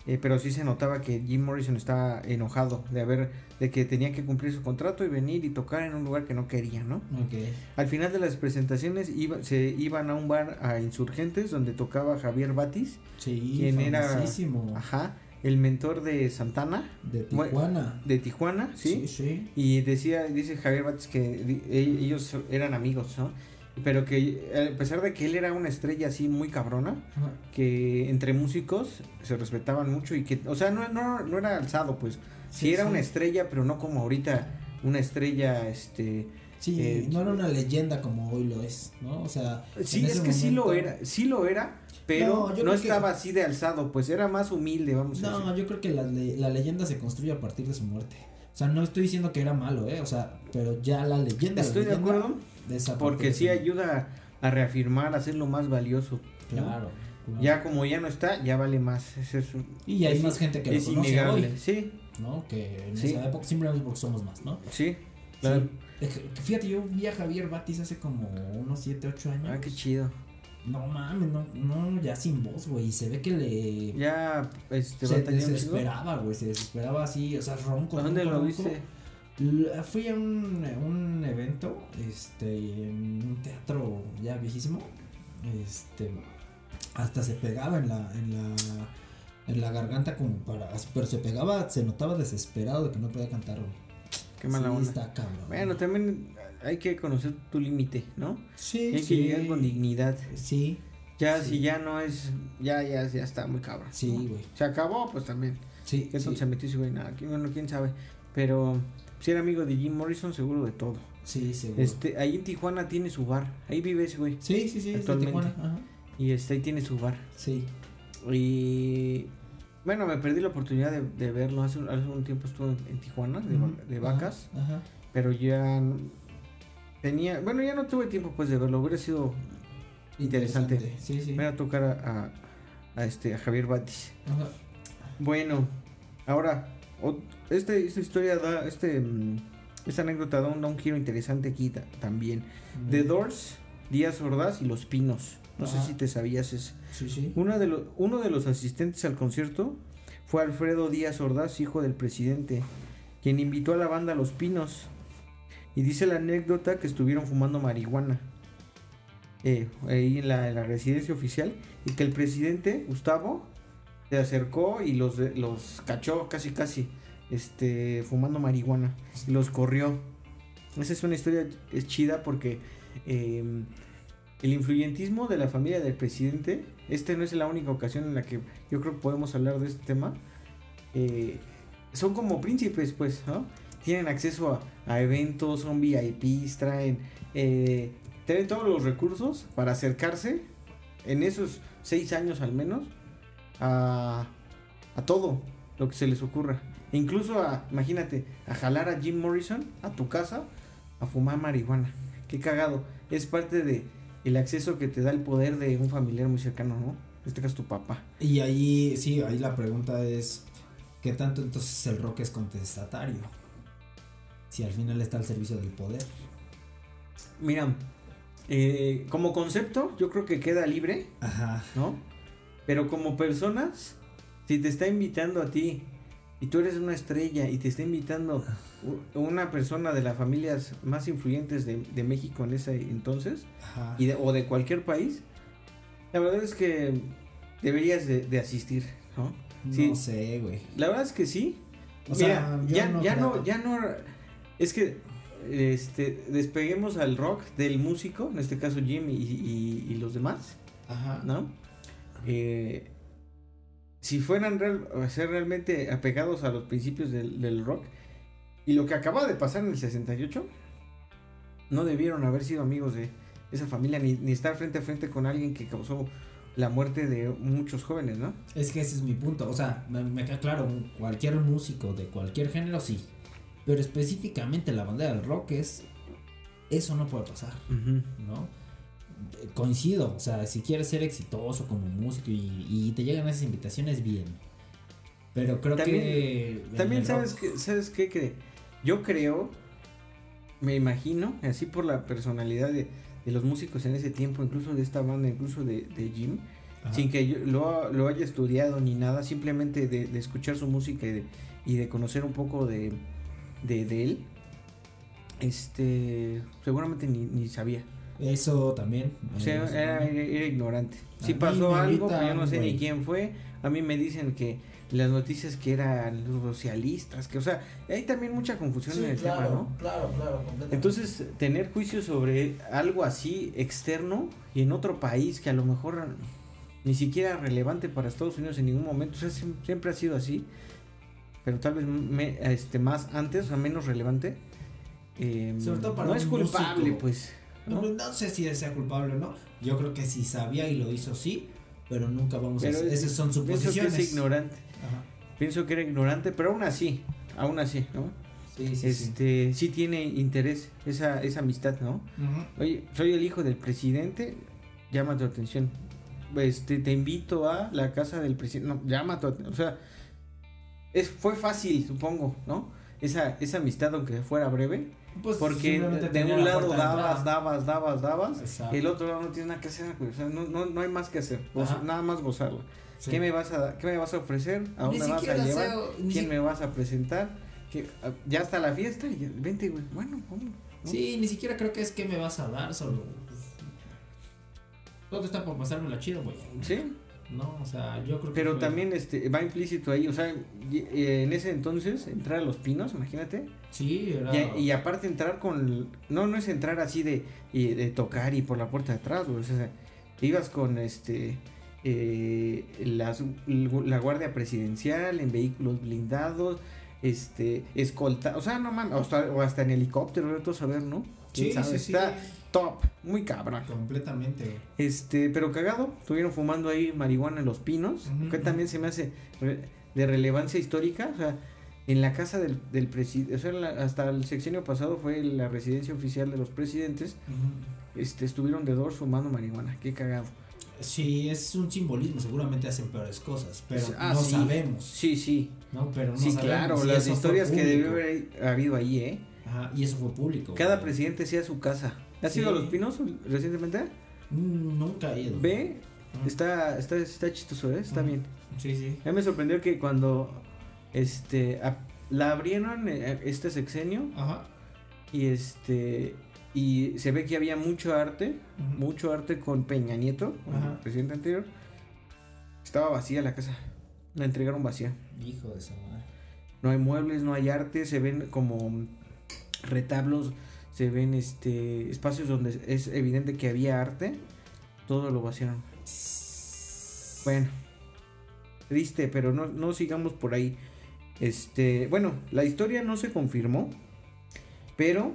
eh, pero sí se notaba que Jim Morrison estaba enojado de haber, de que tenía que cumplir su contrato y venir y tocar en un lugar que no quería, ¿no? Ok. Al final de las presentaciones iba- se iban a un bar a Insurgentes donde tocaba Javier Batis, Sí, ¿Quién era? ajá, el mentor de Santana, De Tijuana. de Tijuana, ¿sí? Sí, sí. Y decía, dice Javier Batis que e- ellos eran amigos, ¿no? Pero que a pesar de que él era una estrella así muy cabrona, Ajá. que entre músicos se respetaban mucho y que, o sea, no, no, no era alzado, pues. Sí, Sí, era sí. una estrella, pero no como ahorita una estrella, este... Sí, Eh, no era una leyenda como hoy lo es, ¿no? O sea. Sí, es que sí lo era, sí lo era, pero No, no, que- estaba así de alzado, pues era más humilde, vamos a No, decir. yo creo que la, la leyenda se construye a partir de su muerte. O sea, no estoy diciendo que era malo, ¿eh? O sea, pero ya la leyenda. la Estoy de leyenda acuerdo, de esa porque sí ayuda a reafirmar, a hacerlo más valioso. ¿no? Claro. claro. Ya como ya no está, ya vale más. Eso es, un- Y hay es- más gente que lo es conoce innegable. hoy, Sí, ¿no? Que en Sí. esa época simplemente porque somos más, ¿no? sí, claro. Sí. Fíjate, yo vi a Javier Batis hace como unos 7, 8 años. Ah, qué chido. No mames, no, no, ya sin voz, güey. Y se ve que le. Ya, este, se desesperaba, güey. Se desesperaba así, o sea, ronco. ¿A dónde ronco, lo viste? Fui a un, un evento, este, en un teatro ya viejísimo. Este, hasta se pegaba en la, en la, en la garganta como para, pero se pegaba, se notaba desesperado de que no podía cantar, güey. Qué mala sí, onda. está cabrón. Bueno, también hay que conocer tu límite, ¿no? sí, hay que llegar con dignidad. sí, Ya, Sí. si ya no es, ya, ya, ya está muy cabrón. sí, ¿no? güey. Se acabó, pues también. Sí, ¿Qué sí, tal se metió ese güey? Nada, bueno, quién sabe. Pero si era amigo de Jim Morrison, seguro de todo. sí, seguro. Este, ahí en Tijuana tiene su bar. Ahí vive ese güey. Sí, sí, sí, es de Actualmente. Tijuana, ajá. Y este, ahí tiene su bar. Sí. Y bueno, me perdí la oportunidad de, de verlo. Hace, un- hace un tiempo estuve en, en Tijuana, de, vacas. Ajá. Pero ya tenía, bueno, ya no tuve tiempo pues de verlo. Hubiera sido interesante. Sí, sí. ver a tocar a, a, a este, a Javier Batis. Ajá. Bueno, ahora, este, esta historia da, este, mm, esta anécdota da un, da un giro interesante aquí ta- también. The Doors, Díaz Ordaz y Los Pinos. No sé si te sabías eso. Sí, sí. Una de los, uno de los asistentes al concierto fue Alfredo Díaz Ordaz, hijo del presidente, quien invitó a la banda Los Pinos. Y dice la anécdota que estuvieron fumando marihuana eh, ahí en la, en la residencia oficial y que el presidente, Gustavo, se acercó y los, los cachó casi casi este, fumando marihuana los corrió. Esa es una historia chida porque eh, el influyentismo de la familia del presidente, este no es la única ocasión en la que yo creo que podemos hablar de este tema. eh, son como príncipes, pues, ¿no? Tienen acceso a, eventos, son VIPs, traen, eh, tienen todos los recursos para acercarse en esos seis años al menos a, a todo lo que se les ocurra. E incluso a, imagínate, a jalar a Jim Morrison a tu casa a fumar marihuana. Qué cagado. Es parte de el acceso que te da el poder de un familiar muy cercano, ¿no? En este caso tu papá. Y ahí, sí, ahí la pregunta es, ¿qué tanto entonces el rock es contestatario? Si al final está al servicio del poder. Mira, eh, como concepto yo creo que queda libre, Ajá. ¿no? Pero como personas, Si te está invitando a ti y tú eres una estrella y te está invitando una persona de las familias más influyentes de, de México en ese entonces Ajá. y de- o de cualquier país, la verdad es que deberías de, de asistir, ¿no? No sé, güey. La verdad es que sí. O Mira, sea, ya, no ya creo. no, ya no, es que este, despeguemos al rock del músico, en este caso Jim y, y- y los demás, Ajá. ¿no? Eh, si fueran real- ser realmente apegados a los principios del, del rock y lo que acaba de pasar en el 68, no debieron haber sido amigos de esa familia ni, ni estar frente a frente con alguien que causó la muerte de muchos jóvenes, ¿no? Es que ese es mi punto. O sea, me, me queda claro, cualquier músico de cualquier género, sí. Pero específicamente la bandera del rock es. Eso no puede pasar, ¿no? Coincido, o sea, si quieres ser exitoso como músico y, y te llegan esas invitaciones, bien. Pero creo También- que. También sabes rock- que, sabes qué? que yo creo, me imagino, así por la personalidad de, de los músicos en ese tiempo, incluso de esta banda, incluso de, de Jim, Ajá. sin que yo lo, lo haya estudiado ni nada, simplemente de, de escuchar su música y de, y conocer un poco de, él, este, seguramente ni, ni sabía. Eso también. O sea, era, ignorante. A Si pasó algo, pues yo no sé ni quién fue. A mí me dicen que las noticias que eran los socialistas, que o sea, hay también mucha confusión en el tema, ¿no? claro, claro, completamente. Entonces, tener juicio sobre algo así externo y en otro país que a lo mejor ni siquiera relevante para Estados Unidos en ningún momento, o sea, siem- siempre ha sido así, pero tal vez me- este, más antes, o sea, menos relevante. eh, Sobre todo para no es culpable, músico. pues. No, ¿no? no sé si sea culpable o no. Yo creo que si sabía y lo hizo, sí. Pero nunca vamos Pero a. es- Esas son Pienso que suposiciones. es ignorante. Ajá. Pienso que era ignorante, pero aún así, aún así, ¿no? Sí, sí, este, sí. tiene interés esa, esa amistad, ¿no? Ujú. Oye, soy el hijo del presidente, llama tu atención. Este, te invito a la casa del presidente, no, llama tu atención, o sea, es, fue fácil, supongo, ¿no? Esa, esa amistad, aunque fuera breve, Pues, porque de un la lado dabas, dabas, dabas, dabas, Exacto. el otro lado no tiene nada que hacer, güey, o sea, no, no, no hay más que hacer, goza- nada más gozarlo. Sí. ¿Qué, me vas a, ¿Qué me vas a ofrecer? ¿A dónde vas a llevar? ¿Quién si- me vas a presentar? ¿Qué- ya está la fiesta, y ya- vente, güey, bueno, vamos. ¿no? Sí, ni siquiera creo que es que me vas a dar, solo. pues, Todo está por pasarme la chido, güey. Sí, No, o sea, yo creo que. Pero fue- también este va implícito ahí, o sea, eh, en ese entonces entrar a los pinos, imagínate, Sí, era. y, aparte entrar con no no es entrar así de y de tocar y por la puerta de atrás, güey, o sea, ibas con este eh, las- la guardia presidencial en vehículos blindados, este escolta, o sea, no mames, o hasta, o hasta en helicóptero, a saber, ¿no? Sí, sí, sí. Está top, muy cabrón. Completamente, güey. Este, pero cagado, estuvieron fumando ahí marihuana en los pinos, Ujú, que también se me hace de relevancia histórica, o sea, en la casa del, del presidente, o sea, la- hasta el sexenio pasado fue la residencia oficial de los presidentes, este, estuvieron de dos fumando marihuana, qué cagado. Sí, es un simbolismo, seguramente hacen peores cosas, pero Ah, no sí. sabemos, Sí, sí, ¿no? Pero no sí, sabemos, claro, las historias que debió haber habido ahí, ¿eh? Ajá, y eso fue público. Cada güey. presidente hacía su casa. ¿Has Sí. ido a Los Pinos recientemente? Mm, Nunca he ido. Ve, Ajá. está, está, está chistoso, ¿eh? Está Ujú. bien. Sí, sí. A mí me sorprendió que cuando este a- la abrieron eh, este sexenio Ajá. y este y se ve que había mucho arte, mucho arte con Peña Nieto, el presidente anterior. Estaba vacía la casa. La entregaron vacía. Hijo de esa madre. No hay muebles, no hay arte, se ven como retablos, se ven este espacios donde es evidente que había arte. Todo lo vaciaron. Bueno, triste, pero no, no sigamos por ahí. Este, bueno, la historia no se confirmó, pero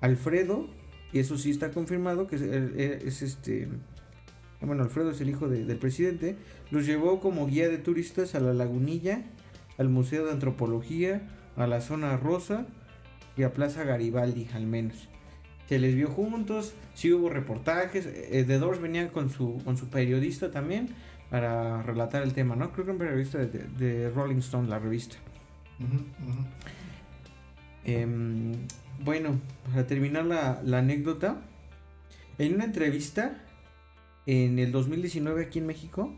Alfredo, y eso sí está confirmado, que es, eh, es este, bueno, Alfredo es el hijo de- del presidente, los llevó como guía de turistas a la lagunilla, al Museo de Antropología, a la zona rosa y a Plaza Garibaldi, al menos. Se les vio juntos, sí hubo reportajes, eh, The Doors venía con su, con su periodista también para relatar el tema, ¿no? Creo que un periodista de, de- Rolling Stone, la revista. Em, bueno, para terminar la, la anécdota, en una entrevista en el 2019 aquí en México,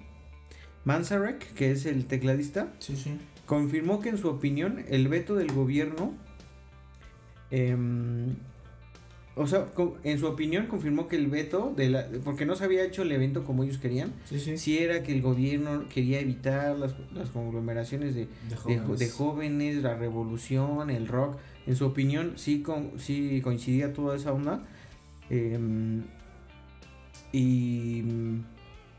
Manzarek, que es el tecladista, Sí, sí. confirmó que en su opinión el veto del gobierno, em, o sea, en su opinión confirmó que el veto, de la, porque no se había hecho el evento como ellos querían, Sí, sí. si era que el gobierno quería evitar las, las conglomeraciones de, De de, jóvenes. de jóvenes, la revolución, el rock. En su opinión, sí, con, sí coincidía toda esa onda. Em, y,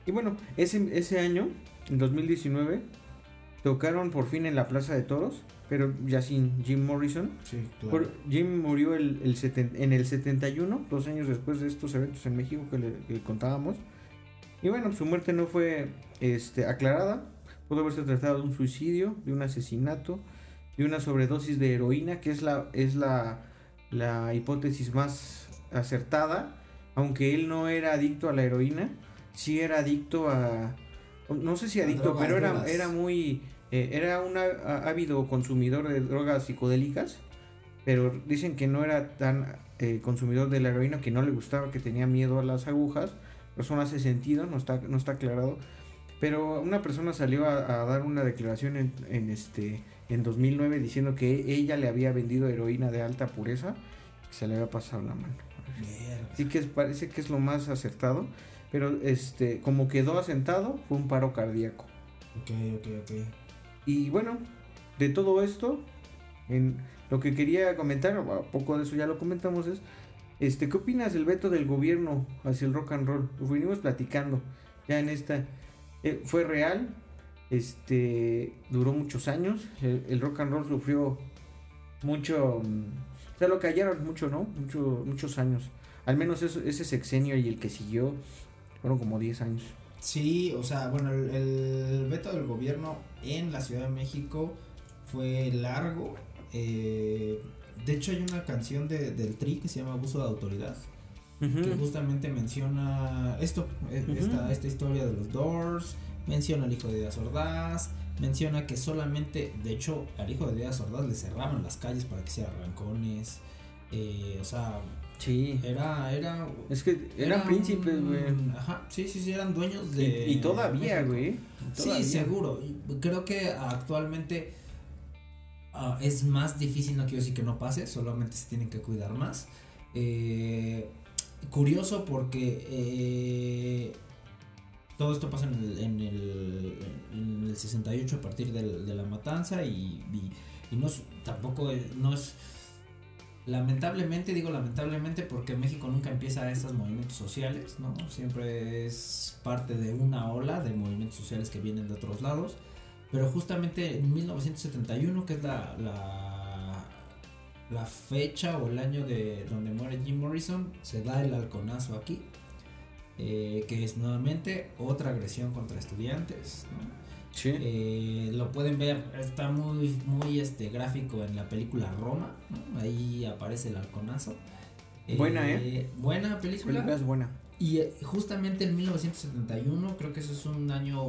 y bueno, ese, ese año, en 2019, tocaron por fin en la Plaza de Toros, pero ya sin Jim Morrison. Sí, claro. Por- Jim murió el, el seten- en el 71, dos años después de estos eventos en México que le que contábamos. Y bueno, su muerte no fue este, aclarada. Pudo haberse tratado de un suicidio, de un asesinato, de una sobredosis de heroína, que es la, es la, la hipótesis más acertada. Aunque él no era adicto a la heroína, sí era adicto a... No sé si adicto, pero era, era muy... eh, era un ávido consumidor de drogas psicodélicas pero dicen que no era tan eh, consumidor de la heroína, que no le gustaba, que tenía miedo a las agujas. Eso no hace sentido, no está, no está aclarado. Pero una persona salió a, a dar una declaración en, en este en 2009 diciendo que ella le había vendido heroína de alta pureza, que se le había pasado la mano. Así que parece que es lo más acertado, pero este como quedó asentado fue un paro cardíaco. Ok, ok, ok. Y bueno, de todo esto, en lo que quería comentar, poco de eso ya lo comentamos, es, este, ¿qué opinas del veto del gobierno hacia el rock and roll? Lo venimos platicando ya en esta, eh, fue real, este, duró muchos años, el, el rock and roll sufrió mucho, mm, o sea, lo callaron mucho, ¿no? Mucho, muchos años, al menos eso- ese sexenio y el que siguió, fueron como 10 años. Sí, o sea, bueno, el, el veto del gobierno en la Ciudad de México fue largo. eh, de hecho, hay una canción de, del Tri que se llama Abuso de Autoridad, que justamente menciona esto, Ujú. esta, esta historia de los Doors, menciona al hijo de Díaz Ordaz, menciona que solamente, de hecho, al hijo de Díaz Ordaz le cerraban las calles para que hiciera arrancones. eh, o sea, Sí, era, era, es que eran eran- príncipes, güey. Ajá, sí, sí, sí, eran dueños de. y todavía, güey. Sí, seguro. Creo que actualmente ah, es más difícil, no quiero decir que no pase, solamente se tienen que cuidar más. Eh, curioso porque eh, todo esto pasa en el, en el, en el 68 a partir del- de la matanza y, y- y no es, tampoco no es... Lamentablemente, digo lamentablemente porque México nunca empieza estos movimientos sociales, ¿no? Siempre es parte de una ola de movimientos sociales que vienen de otros lados. Pero justamente en 1971, que es la, la, la fecha o el año de donde muere Jim Morrison, se da el halconazo aquí. eh, que es nuevamente otra agresión contra estudiantes. ¿no? Sí. Eh, lo pueden ver, está muy, muy este, gráfico en la película Roma. ¿no? Ahí aparece el halconazo. Buena, ¿eh? Buena película. película es buena. Y eh, justamente en 1971, creo que eso es un año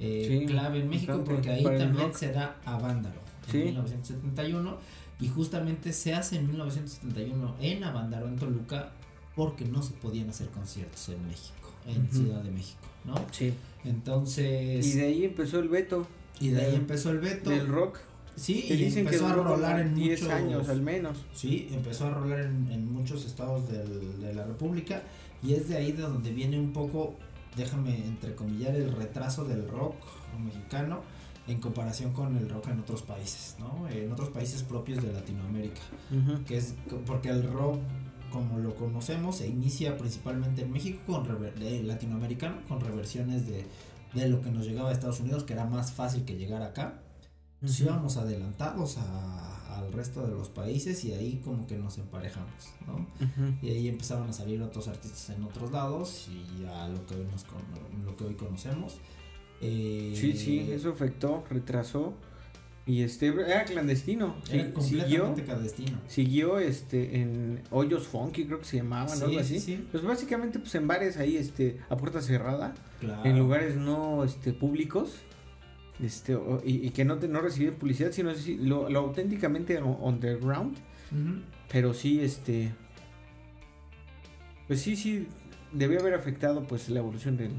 eh, Sí, clave en México porque ahí también se da a Vándaro en Sí. 1971 y justamente se hace en 1971 en Avándaro, en Toluca, porque no se podían hacer conciertos en México, en. Ciudad de México, ¿no? Sí. Entonces, Y de ahí empezó el veto y de ahí empezó el veto. del rock. Sí, y dicen que empezó a rolar en 10 muchos años al menos. Sí, empezó a rolar en, en muchos estados del- de la República y es de ahí de donde viene un poco, déjame entrecomillar, el retraso del rock mexicano en comparación con el rock en otros países, ¿no? En otros países propios de Latinoamérica, que es porque el rock como lo conocemos se inicia principalmente en México con latinoamericano con reversiones de, de lo que nos llegaba a Estados Unidos que era más fácil que llegar acá pues Ujú. íbamos adelantados a- al resto de los países y ahí como que nos emparejamos, ¿no? Ujú. Y ahí empezaban a salir otros artistas en otros lados y a lo que hoy, nos con- lo que hoy conocemos. Eh, Sí, sí, eso afectó, retrasó. Y este era clandestino. Era completamente siguió, clandestino. siguió este en hoyos funky, creo que se llamaban, Sí, algo sí, así. sí. Pues básicamente pues en bares ahí este a puerta cerrada, Claro. en lugares no este públicos. Este, y, y que no, te, no recibían publicidad, sino lo, lo auténticamente underground. Ujú. Pero sí, este. Pues sí, sí. Debió haber afectado pues la evolución del,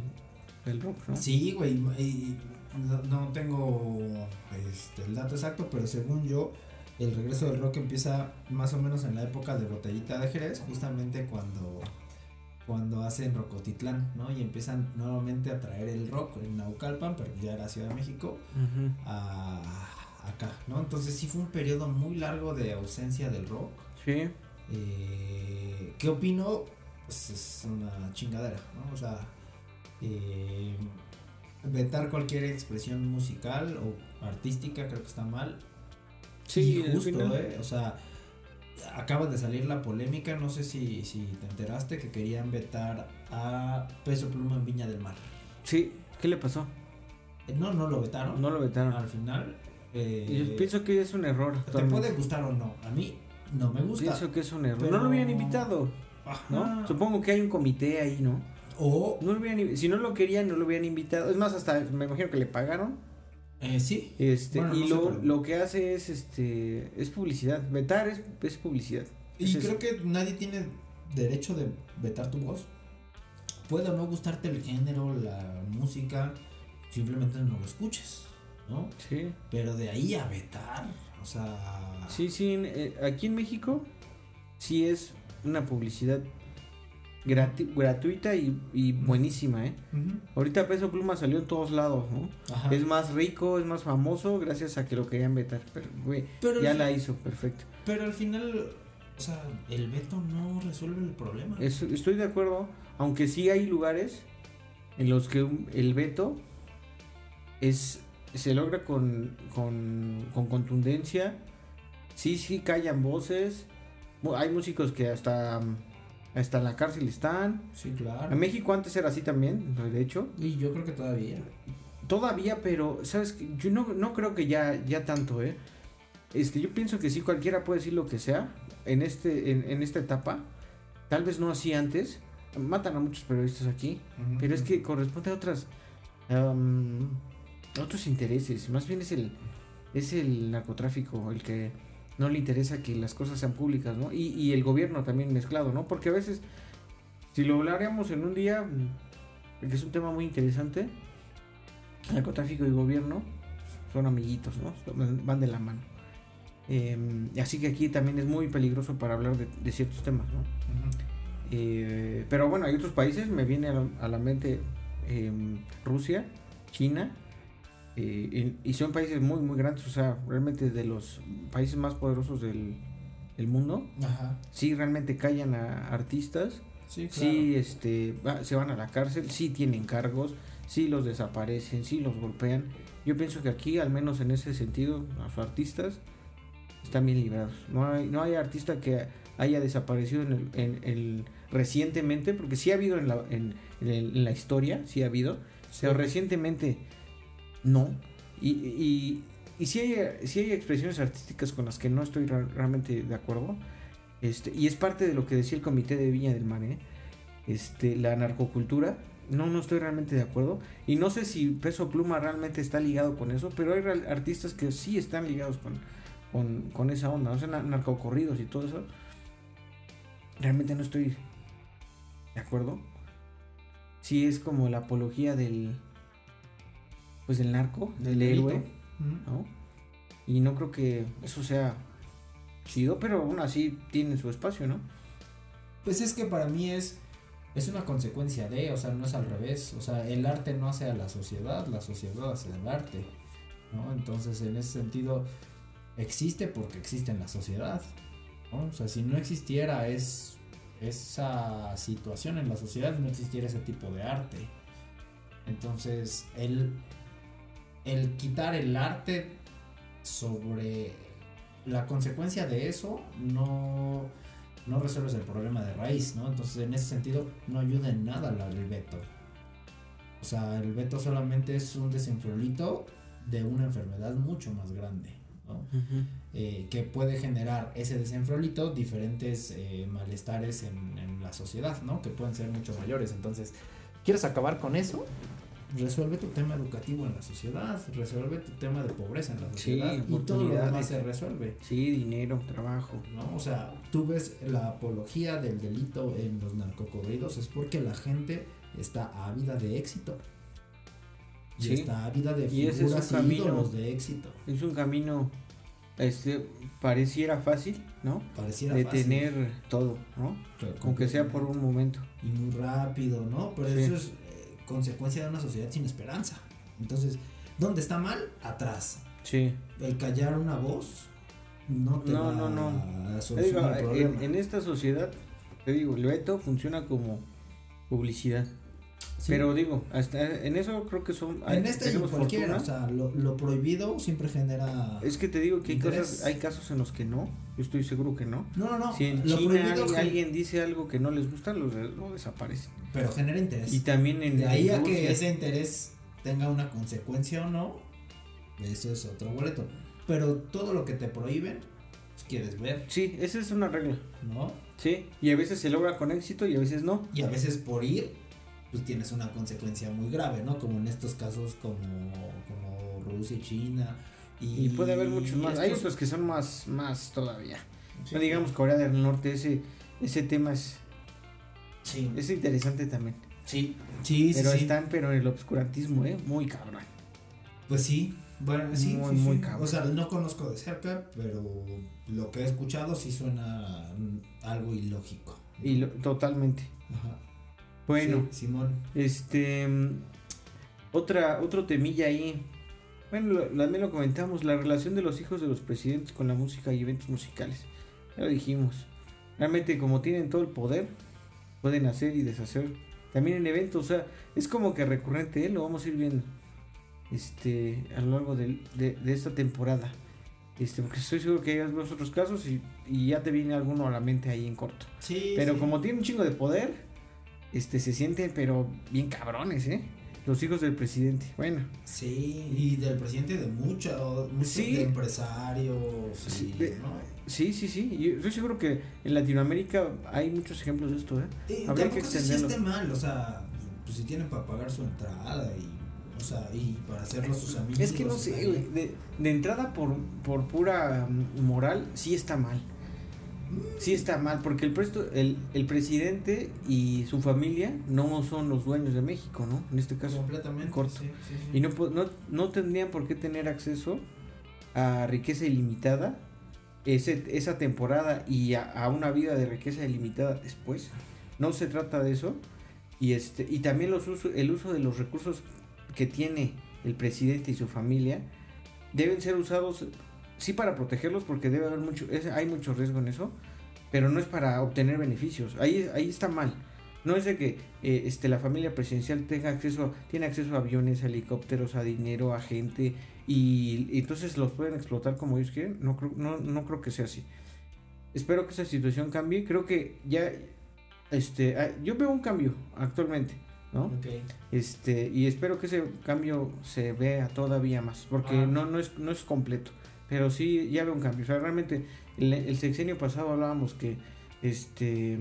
el rock, ¿no? Sí, güey. y no, no tengo este, el dato exacto, pero según yo, el regreso del rock empieza más o menos en la época de Botellita de Jerez, justamente cuando, cuando hacen Rocotitlán, ¿no? Y empiezan nuevamente a traer el rock en Naucalpan, pero ya era Ciudad de México, a acá, ¿no? Entonces sí fue un periodo muy largo de ausencia del rock. Sí. Eh, ¿Qué opino? Pues es una chingadera, ¿no? O sea, eh, vetar cualquier expresión musical o artística creo que está mal. Sí, y justo, ¿eh? O sea, acaba de salir la polémica, no sé si, si te enteraste que querían vetar a Peso Pluma en Viña del Mar. Sí, ¿qué le pasó? Eh, No, no lo vetaron. No lo vetaron. Al final. eh, Yo pienso que es un error. te puede gustar o no. A mí no me gusta. Pienso que es un error. Pero- No lo hubieran invitado, Ajá. ¿no? Supongo que hay un comité ahí, ¿no? O No lo hubieran, si no lo querían, no lo hubieran invitado. Es más, hasta me imagino que le pagaron. eh, sí. Este, Bueno, y no lo, lo que hace es este es publicidad. Vetar es, es publicidad. Y Es eso. creo que nadie tiene derecho de vetar tu voz. Puede o no gustarte el género, la música, simplemente no lo escuches, ¿no? Sí. Pero de ahí a vetar, o sea... Sí, sí. eh, aquí en México sí es una publicidad gratuita y, y buenísima, ¿eh? Ahorita Peso Pluma salió en todos lados, ¿no? Ajá. Es más rico, es más famoso gracias a que lo querían vetar. Pero, güey, pero, ya la fin- hizo, perfecto. pero al final, o sea, el veto no resuelve el problema. Es- estoy de acuerdo, aunque sí hay lugares en los que el veto es se logra con, con, con contundencia. Sí, sí callan voces. Hay músicos que hasta, hasta en la cárcel están. Sí, claro. En México antes era así también, de hecho. Y yo creo que todavía. Todavía, pero, ¿sabes? Yo no, no creo que ya, ya tanto, ¿eh? Este, yo pienso que sí, cualquiera puede decir lo que sea en, este, en, en esta etapa. Tal vez no así antes. Matan a muchos periodistas aquí. Pero es que corresponde a otras. a otros intereses. Más bien es el. Es el narcotráfico el que no le interesa que las cosas sean públicas, ¿no? Y, y el gobierno también mezclado, ¿no? Porque a veces, si lo hablaríamos en un día, mm, que es un tema muy interesante, narcotráfico y gobierno son amiguitos, ¿no? Van- de la mano. Em, así que aquí también es muy peligroso para hablar de, de ciertos temas, ¿no? Eh, pero bueno, hay otros países, me viene a la, a la mente em, Rusia, China, eh, y, y son países muy, muy grandes, o sea, realmente de los países más poderosos del, del mundo. Ajá. Sí, realmente callan a artistas, Sí, claro. sí este, va- se van a la cárcel, sí tienen cargos, sí los desaparecen, sí los golpean. Yo pienso que aquí, al menos en ese sentido, los artistas están bien librados. No hay, no hay artista que haya desaparecido en el, en el- recientemente, porque sí ha habido en la, en, en la historia, sí ha habido, pero recientemente no. Y, y, sí, hay, sí hay expresiones artísticas con las que no estoy realmente de acuerdo. Este, y es parte de lo que decía el comité de Viña del Mar, ¿eh? Este, la narcocultura. No, no estoy realmente de acuerdo. Y no sé si Peso Pluma realmente está ligado con eso, pero hay artistas que sí están ligados con, con, con esa onda. O sea, na- narcocorridos y todo eso. Realmente no estoy de acuerdo. Sí es como la apología del. Pues del narco, del delito. héroe. ¿no? Y no creo que eso sea chido, pero aún así tiene su espacio, ¿no? Pues es que para mí es es una consecuencia de, o sea, no es al revés, o sea, el arte no hace a la sociedad, la sociedad hace al arte, ¿no? Entonces, en ese sentido existe porque existe en la sociedad, ¿no? O sea, si no existiera es esa situación en la sociedad, no existiera ese tipo de arte. Entonces, el el quitar el arte sobre la consecuencia de eso no no resuelves el problema de raíz, ¿no? Entonces, en ese sentido, no ayuda en nada el veto. O sea, el veto solamente es un desenfriolito de una enfermedad mucho más grande, ¿no? Eh, que puede generar ese desenfriolito diferentes eh, malestares en, en la sociedad, ¿no? Que pueden ser mucho mayores. Entonces, ¿quieres acabar con eso? Resuelve tu tema educativo en la sociedad, resuelve tu tema de pobreza en la Sí, sociedad y todo lo demás se resuelve. Sí, dinero, trabajo. ¿no? O sea, tú ves la apología del delito en los narcocorridos es porque la gente está ávida de éxito. Y Sí. está ávida de Y ese es figuras un y camino. ídolos de éxito. Es un camino, este, pareciera fácil, ¿no? Pareciera de fácil. tener todo, ¿no? Claro, Aunque sea por un momento. y muy rápido, ¿no? Pero Sí. eso es consecuencia de una sociedad sin esperanza. Entonces, ¿dónde está mal? Atrás. Sí. El callar una voz no te No, va no, no. a digo, solucionar el problema. en, en esta sociedad, te digo, el veto funciona como publicidad. Sí. Pero digo, hasta en eso creo que son. en este y cualquiera, fortuna. o sea, lo, lo prohibido siempre genera... Es que te digo que hay, Interés. cosas, hay casos en los que no. Yo estoy seguro que no. no, no, no. Si en lo China prohibido alguien, dice algo que no les gusta, lo, lo desaparecen. Pero genera interés. Y también en. de ahí a que ese interés tenga una consecuencia o no, eso es otro boleto. Pero todo lo que te prohíben, pues quieres ver, Sí, esa es una regla. ¿no? Sí. Y a veces se logra con éxito y a veces no. Y a veces por ir, pues tienes una consecuencia muy grave, ¿no? Como en estos casos como, como Rusia y China. Y, Y puede haber muchos más. Hay otros que son más, más todavía. Sí. No digamos Corea del Norte, ese, ese tema es, Sí, es interesante también. sí, sí, sí, pero sí. están, pero en el obscurantismo, ¿eh? Muy cabrón. Pues sí, bueno, sí, Muy, sí, muy sí. cabrón. O sea, no conozco de cerca, pero lo que he escuchado sí suena algo ilógico. Y lo- totalmente. Ajá. Bueno, Sí, Simón. este. mm, Otra, otro temilla ahí. Bueno, lo- también lo comentamos, la relación de los hijos de los presidentes con la música y eventos musicales. Ya lo dijimos. Realmente como tienen todo el poder, pueden hacer y deshacer. También en eventos, o sea, es como que recurrente, ¿eh? lo vamos a ir viendo. Este, a lo largo de, de esta temporada. Este, porque estoy seguro que hay algunos otros casos y, y ya te viene alguno a la mente ahí en corto. Sí. Pero sí. como tiene un chingo de poder, este se sienten pero bien cabrones, ¿eh? Los hijos del presidente. Bueno, Sí, y del presidente de muchos, muchos Sí. de empresarios. Sí, y, de- ¿no? sí, sí, sí. Yo estoy seguro que en Latinoamérica hay muchos ejemplos de esto, ¿eh? Y Habría que si extenderlo. esté mal, o sea, pues si tienen para pagar su entrada y, o sea, y para hacerlo sus amigos. Es que no sé. De, de entrada por, por pura mm, moral, sí está mal. Sí está mal, porque el, presto, el, el presidente y su familia no son los dueños de México, ¿no? En este caso. completamente corto. sí, sí, sí. Y no, no, no tendrían por qué tener acceso a riqueza ilimitada ese, esa temporada y a, a una vida de riqueza ilimitada después. No se trata de eso. Y, este, y también los uso- el uso de los recursos que tiene el presidente y su familia deben ser usados sí para protegerlos porque debe haber mucho es- hay mucho riesgo en eso pero no es para obtener beneficios. Ahí ahí está mal. No es de que eh, este la familia presidencial tenga acceso tiene acceso a aviones a helicópteros a dinero a gente y, y entonces los pueden explotar como ellos quieren. No creo no, no creo que sea así. Espero que esa situación cambie. Creo que ya este ah, yo veo un cambio actualmente no este, y espero que ese cambio se vea todavía más, porque Ah. no, no, es, no es completo, pero sí ya veo un cambio. O sea, realmente el, el sexenio pasado hablábamos que este,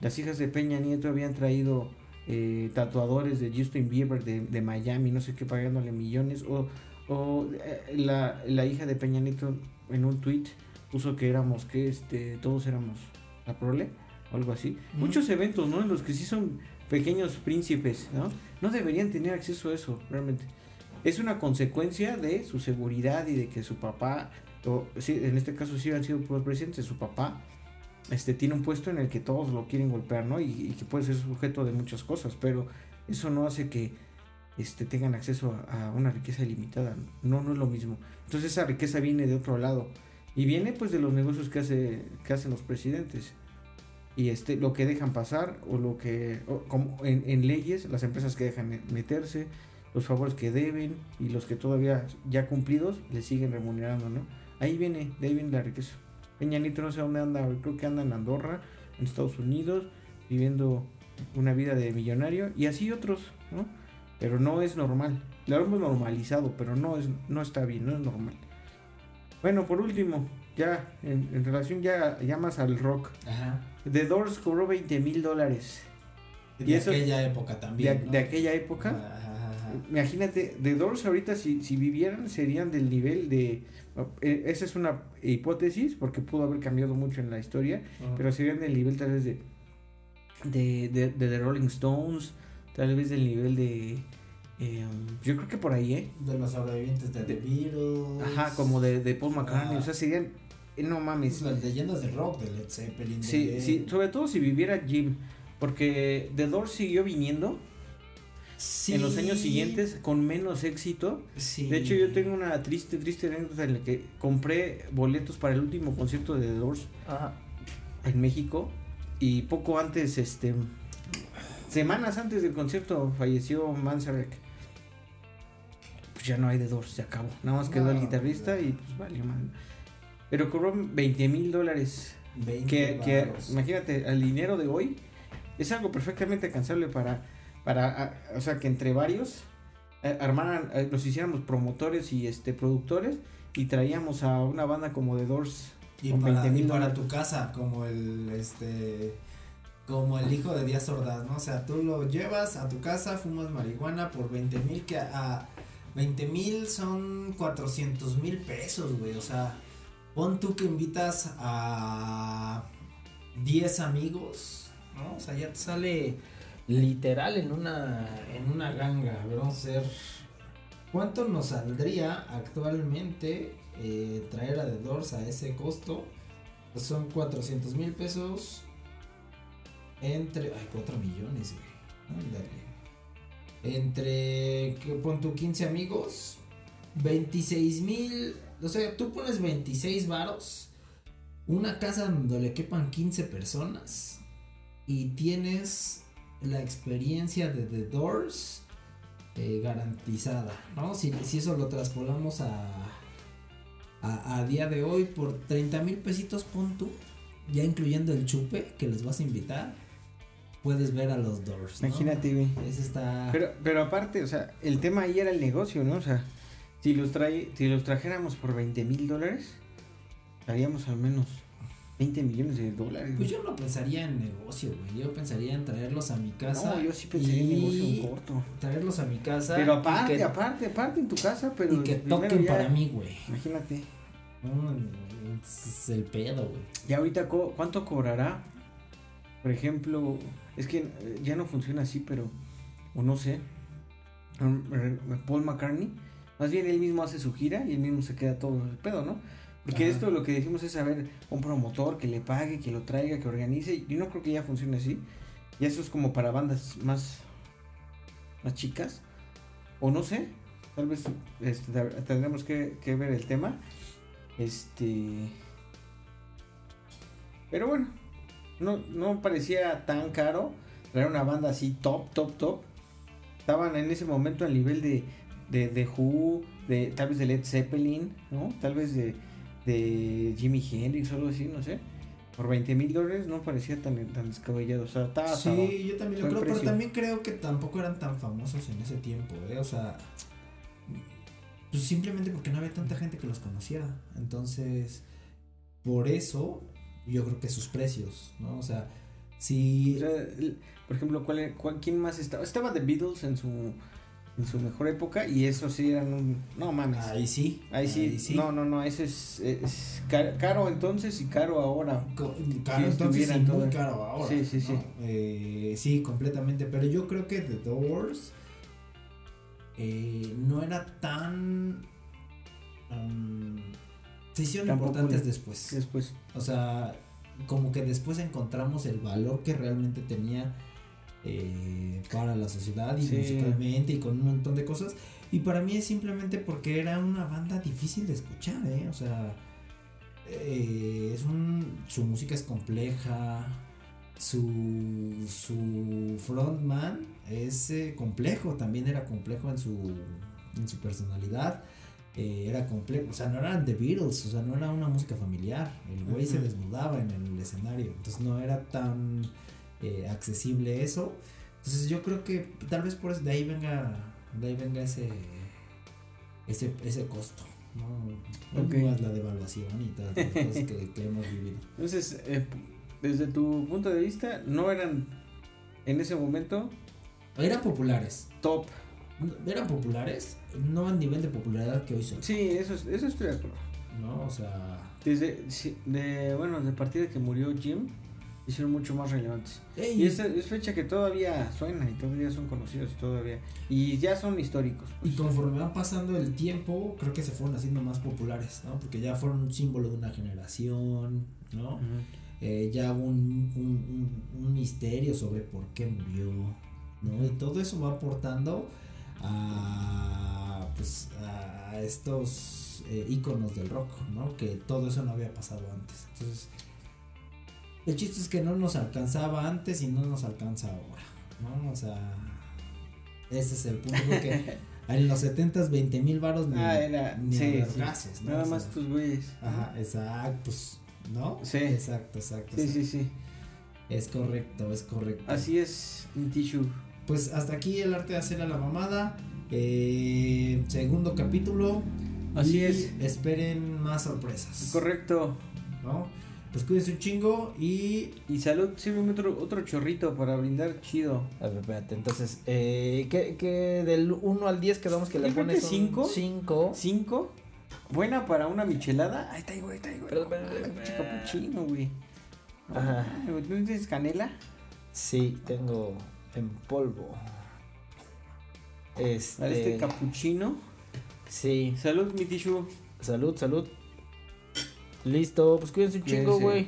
las hijas de Peña Nieto habían traído eh, tatuadores de Justin Bieber de, de Miami, no sé qué, pagándole millones, o, o eh, la, la hija de Peña Nieto en un tweet puso que éramos, que este, todos éramos la prole, o algo así. Muchos eventos, ¿no? En los que sí son pequeños príncipes, ¿no? No deberían tener acceso a eso, realmente. Es una consecuencia de su seguridad y de que su papá, o sí, en este caso sí han sido presidentes, su papá este, tiene un puesto en el que todos lo quieren golpear, ¿no? Y, que puede ser sujeto de muchas cosas, pero eso no hace que este, tengan acceso a, a una riqueza ilimitada. No, no es lo mismo. Entonces esa riqueza viene de otro lado. Y viene pues de los negocios que, hace, que hacen los presidentes y este lo que dejan pasar o lo que o como en, en leyes las empresas que dejan meterse los favores que deben y los que todavía ya cumplidos le siguen remunerando no ahí viene de ahí viene la riqueza Peña Nieto no sé dónde anda creo que anda en Andorra en Estados Unidos viviendo una vida de millonario y así otros no pero no es normal lo hemos normalizado pero no es no está bien no es normal bueno por último ya en, en relación ya, ya más al rock Ajá. The Doors cobró 20 mil dólares De Y eso- aquella época de, también. ¿no? de aquella época. Ajá. Imagínate, The Doors ahorita si, si vivieran serían del nivel de... eh, esa es una hipótesis porque pudo haber cambiado mucho en la historia, pero serían del nivel tal vez de... De, de, de The Rolling Stones, tal vez del nivel de... Eh, yo creo que por ahí, ¿eh? De los sobrevivientes de The Beatles. Ajá, como de, de Paul McCartney. Ah. O sea, serían. eh, no mames. Las leyendas de rock de Led Zeppelin. Sí, sí, sobre todo si viviera Jim. Porque The Doors siguió viniendo Sí. en los años siguientes con menos éxito. Sí. De hecho, yo tengo una triste, triste anécdota en la que compré boletos para el último concierto de The Doors Ajá. en México. Y poco antes, este. Semanas antes del concierto falleció Manzarek. Pues ya no hay The Doors, se acabó. Nada más quedó el No, guitarrista y pues valió man. Pero cobró 20 mil dólares. 20 Que, que imagínate, al dinero de hoy es algo perfectamente alcanzable para, para o sea, que entre varios eh, armaran, eh, nos hiciéramos promotores y este productores y traíamos a una banda como The Doors Y con para, 20 y mil para tu casa, como el este como el hijo de Díaz Ordaz, ¿no? O sea, tú lo llevas a tu casa, fumas marihuana por 20 mil, que a 20 mil son 400 mil pesos, güey. O sea, pon tú que invitas a 10 amigos, ¿no? O sea, ya te sale literal en una, en una ganga. A ver, vamos a ver. ¿Cuánto nos saldría actualmente eh, traer a The Doors a ese costo? Son 400 mil pesos entre... Ay, 4 millones, güey. Ándale. Entre, ¿qué pon tú 15 amigos? 26 mil... O sea, tú pones 26 varos. Una casa donde le quepan 15 personas. Y tienes la experiencia de The Doors eh, garantizada, ¿no? Si, si eso lo traspolamos a, a, a día de hoy por 30 mil pesitos, pon tú, ya incluyendo el chupe que les vas a invitar, puedes ver a los Doors. ¿no? Imagínate, güey. Ese está. Pero, pero aparte, o sea, el tema ahí era el negocio, ¿no? O sea, si los trae, si los trajéramos por 20 mil dólares, haríamos al menos 20 millones de dólares. Pues yo no pensaría en negocio, güey. Yo pensaría en traerlos a mi casa. no, yo sí pensaría en negocio en corto. Traerlos a mi casa. Pero aparte, que- aparte, aparte en tu casa, pero Y que toquen para mí, güey. Imagínate. Es el pedo, güey. Y ahorita, ¿cuánto cobrará? Por ejemplo, es que eh, ya no funciona así, pero, o no sé, um, Paul McCartney, más bien él mismo hace su gira y él mismo se queda todo el pedo, ¿no? Porque Ajá. esto lo que decimos es saber un promotor que le pague, que lo traiga, que organice. Yo no creo que ya funcione así. Y eso es como para bandas más, más chicas. O no sé, tal vez este, tendremos que, que ver el tema. Este. Pero bueno, no, no parecía tan caro traer una banda así top, top, top. Estaban en ese momento al nivel de, de, de Who, de, tal vez de Led Zeppelin, ¿no? Tal vez de, de Jimi Hendrix o algo así, no sé. Por 20 mil dólares no parecía tan, tan descabellado. O sea, estaba. Sí, yo también lo creo, pero también creo que tampoco eran tan famosos en ese tiempo, ¿eh? O sea, pues simplemente porque no había tanta gente que los conociera. Entonces, por eso, yo creo que sus precios, ¿no? O sea, si... O sea, el- por ejemplo, ¿cuál, cuál- ¿quién más estaba? Estaba The Beatles en su, en su mejor época y eso sí eran un... No mames. Ahí sí. Ahí sí, no, no, no, eso es, es ca- caro entonces y caro ahora. Co- Si Caro, entonces todo- muy caro ahora. Sí, sí, ¿no? sí. Eh, sí, completamente. Pero yo creo que The Doors eh, no era tan. um, se hicieron Tan importantes después. Después. O sea, como que después encontramos el valor que realmente tenía eh, para la sociedad y Sí. musicalmente y con un montón de cosas. Y para mí es simplemente porque era una banda difícil de escuchar, ¿eh? O sea, eh, es un, su música es compleja, su, su frontman es eh, complejo, también era complejo en su, en su personalidad. eh, era complejo, o sea, no eran The Beatles, o sea, no era una música familiar. El güey se desnudaba en el escenario, entonces no era tan eh, accesible eso. Entonces yo creo que tal vez por eso de ahí venga, de ahí venga ese, ese, ese costo. ¿no? Ok. Más la devaluación y todas las cosas que, que hemos vivido. Entonces, eh, desde tu punto de vista, no eran en ese momento Eran populares, top. eran populares, no al nivel de popularidad que hoy son. Sí, eso, es- eso estoy de acuerdo. ¿no? O sea, Desde, de, bueno, de partir de que murió Jim, hicieron mucho más relevantes. Ey, Y es, es fecha que todavía suena y todavía son conocidos y todavía. Y ya son históricos. Y pues. conforme va pasando el tiempo, creo que se fueron haciendo más populares, ¿no? Porque ya fueron un símbolo de una generación, ¿no? Eh, ya hubo un, un, un, un misterio sobre por qué murió, ¿no? Y todo eso va aportando a, pues, a estos eh, íconos del rock, ¿no? Que todo eso no había pasado antes. Entonces, el chiste es que no nos alcanzaba antes y no nos alcanza ahora, ¿no? O sea, ese es el punto porque en los 70s 20 mil varos ni, Ah, era. ni sí, a sí. vergazos, ¿no? Nada O sea, más tus güeyes. Ajá, exacto, pues, ¿no? Sí. Exacto, exacto. Sí, exacto. sí, sí. Es correcto, es correcto. Así es, un tissue. Pues hasta aquí el arte de hacer a la mamada. eh, segundo capítulo. Así y es. Esperen más sorpresas. Correcto. ¿no? Pues cuídense un chingo y. Y salud, sírveme otro, otro chorrito para brindar chido. A ver, espérate, entonces, eh, ¿qué, qué del 1 al 10 quedamos que le pones que cinco. 5? ¿Cinco? Buena para una michelada. Ahí está, güey, ahí está, güey. Perdón, perdón, Ay, perdón. pinche capuchino, güey. Ajá. Güey, ¿Tú no tienes canela? Sí, tengo en polvo. Este, este capuchino. sí, Salud, mi tissue. salud, salud. Listo, pues cuídense un chingo, güey.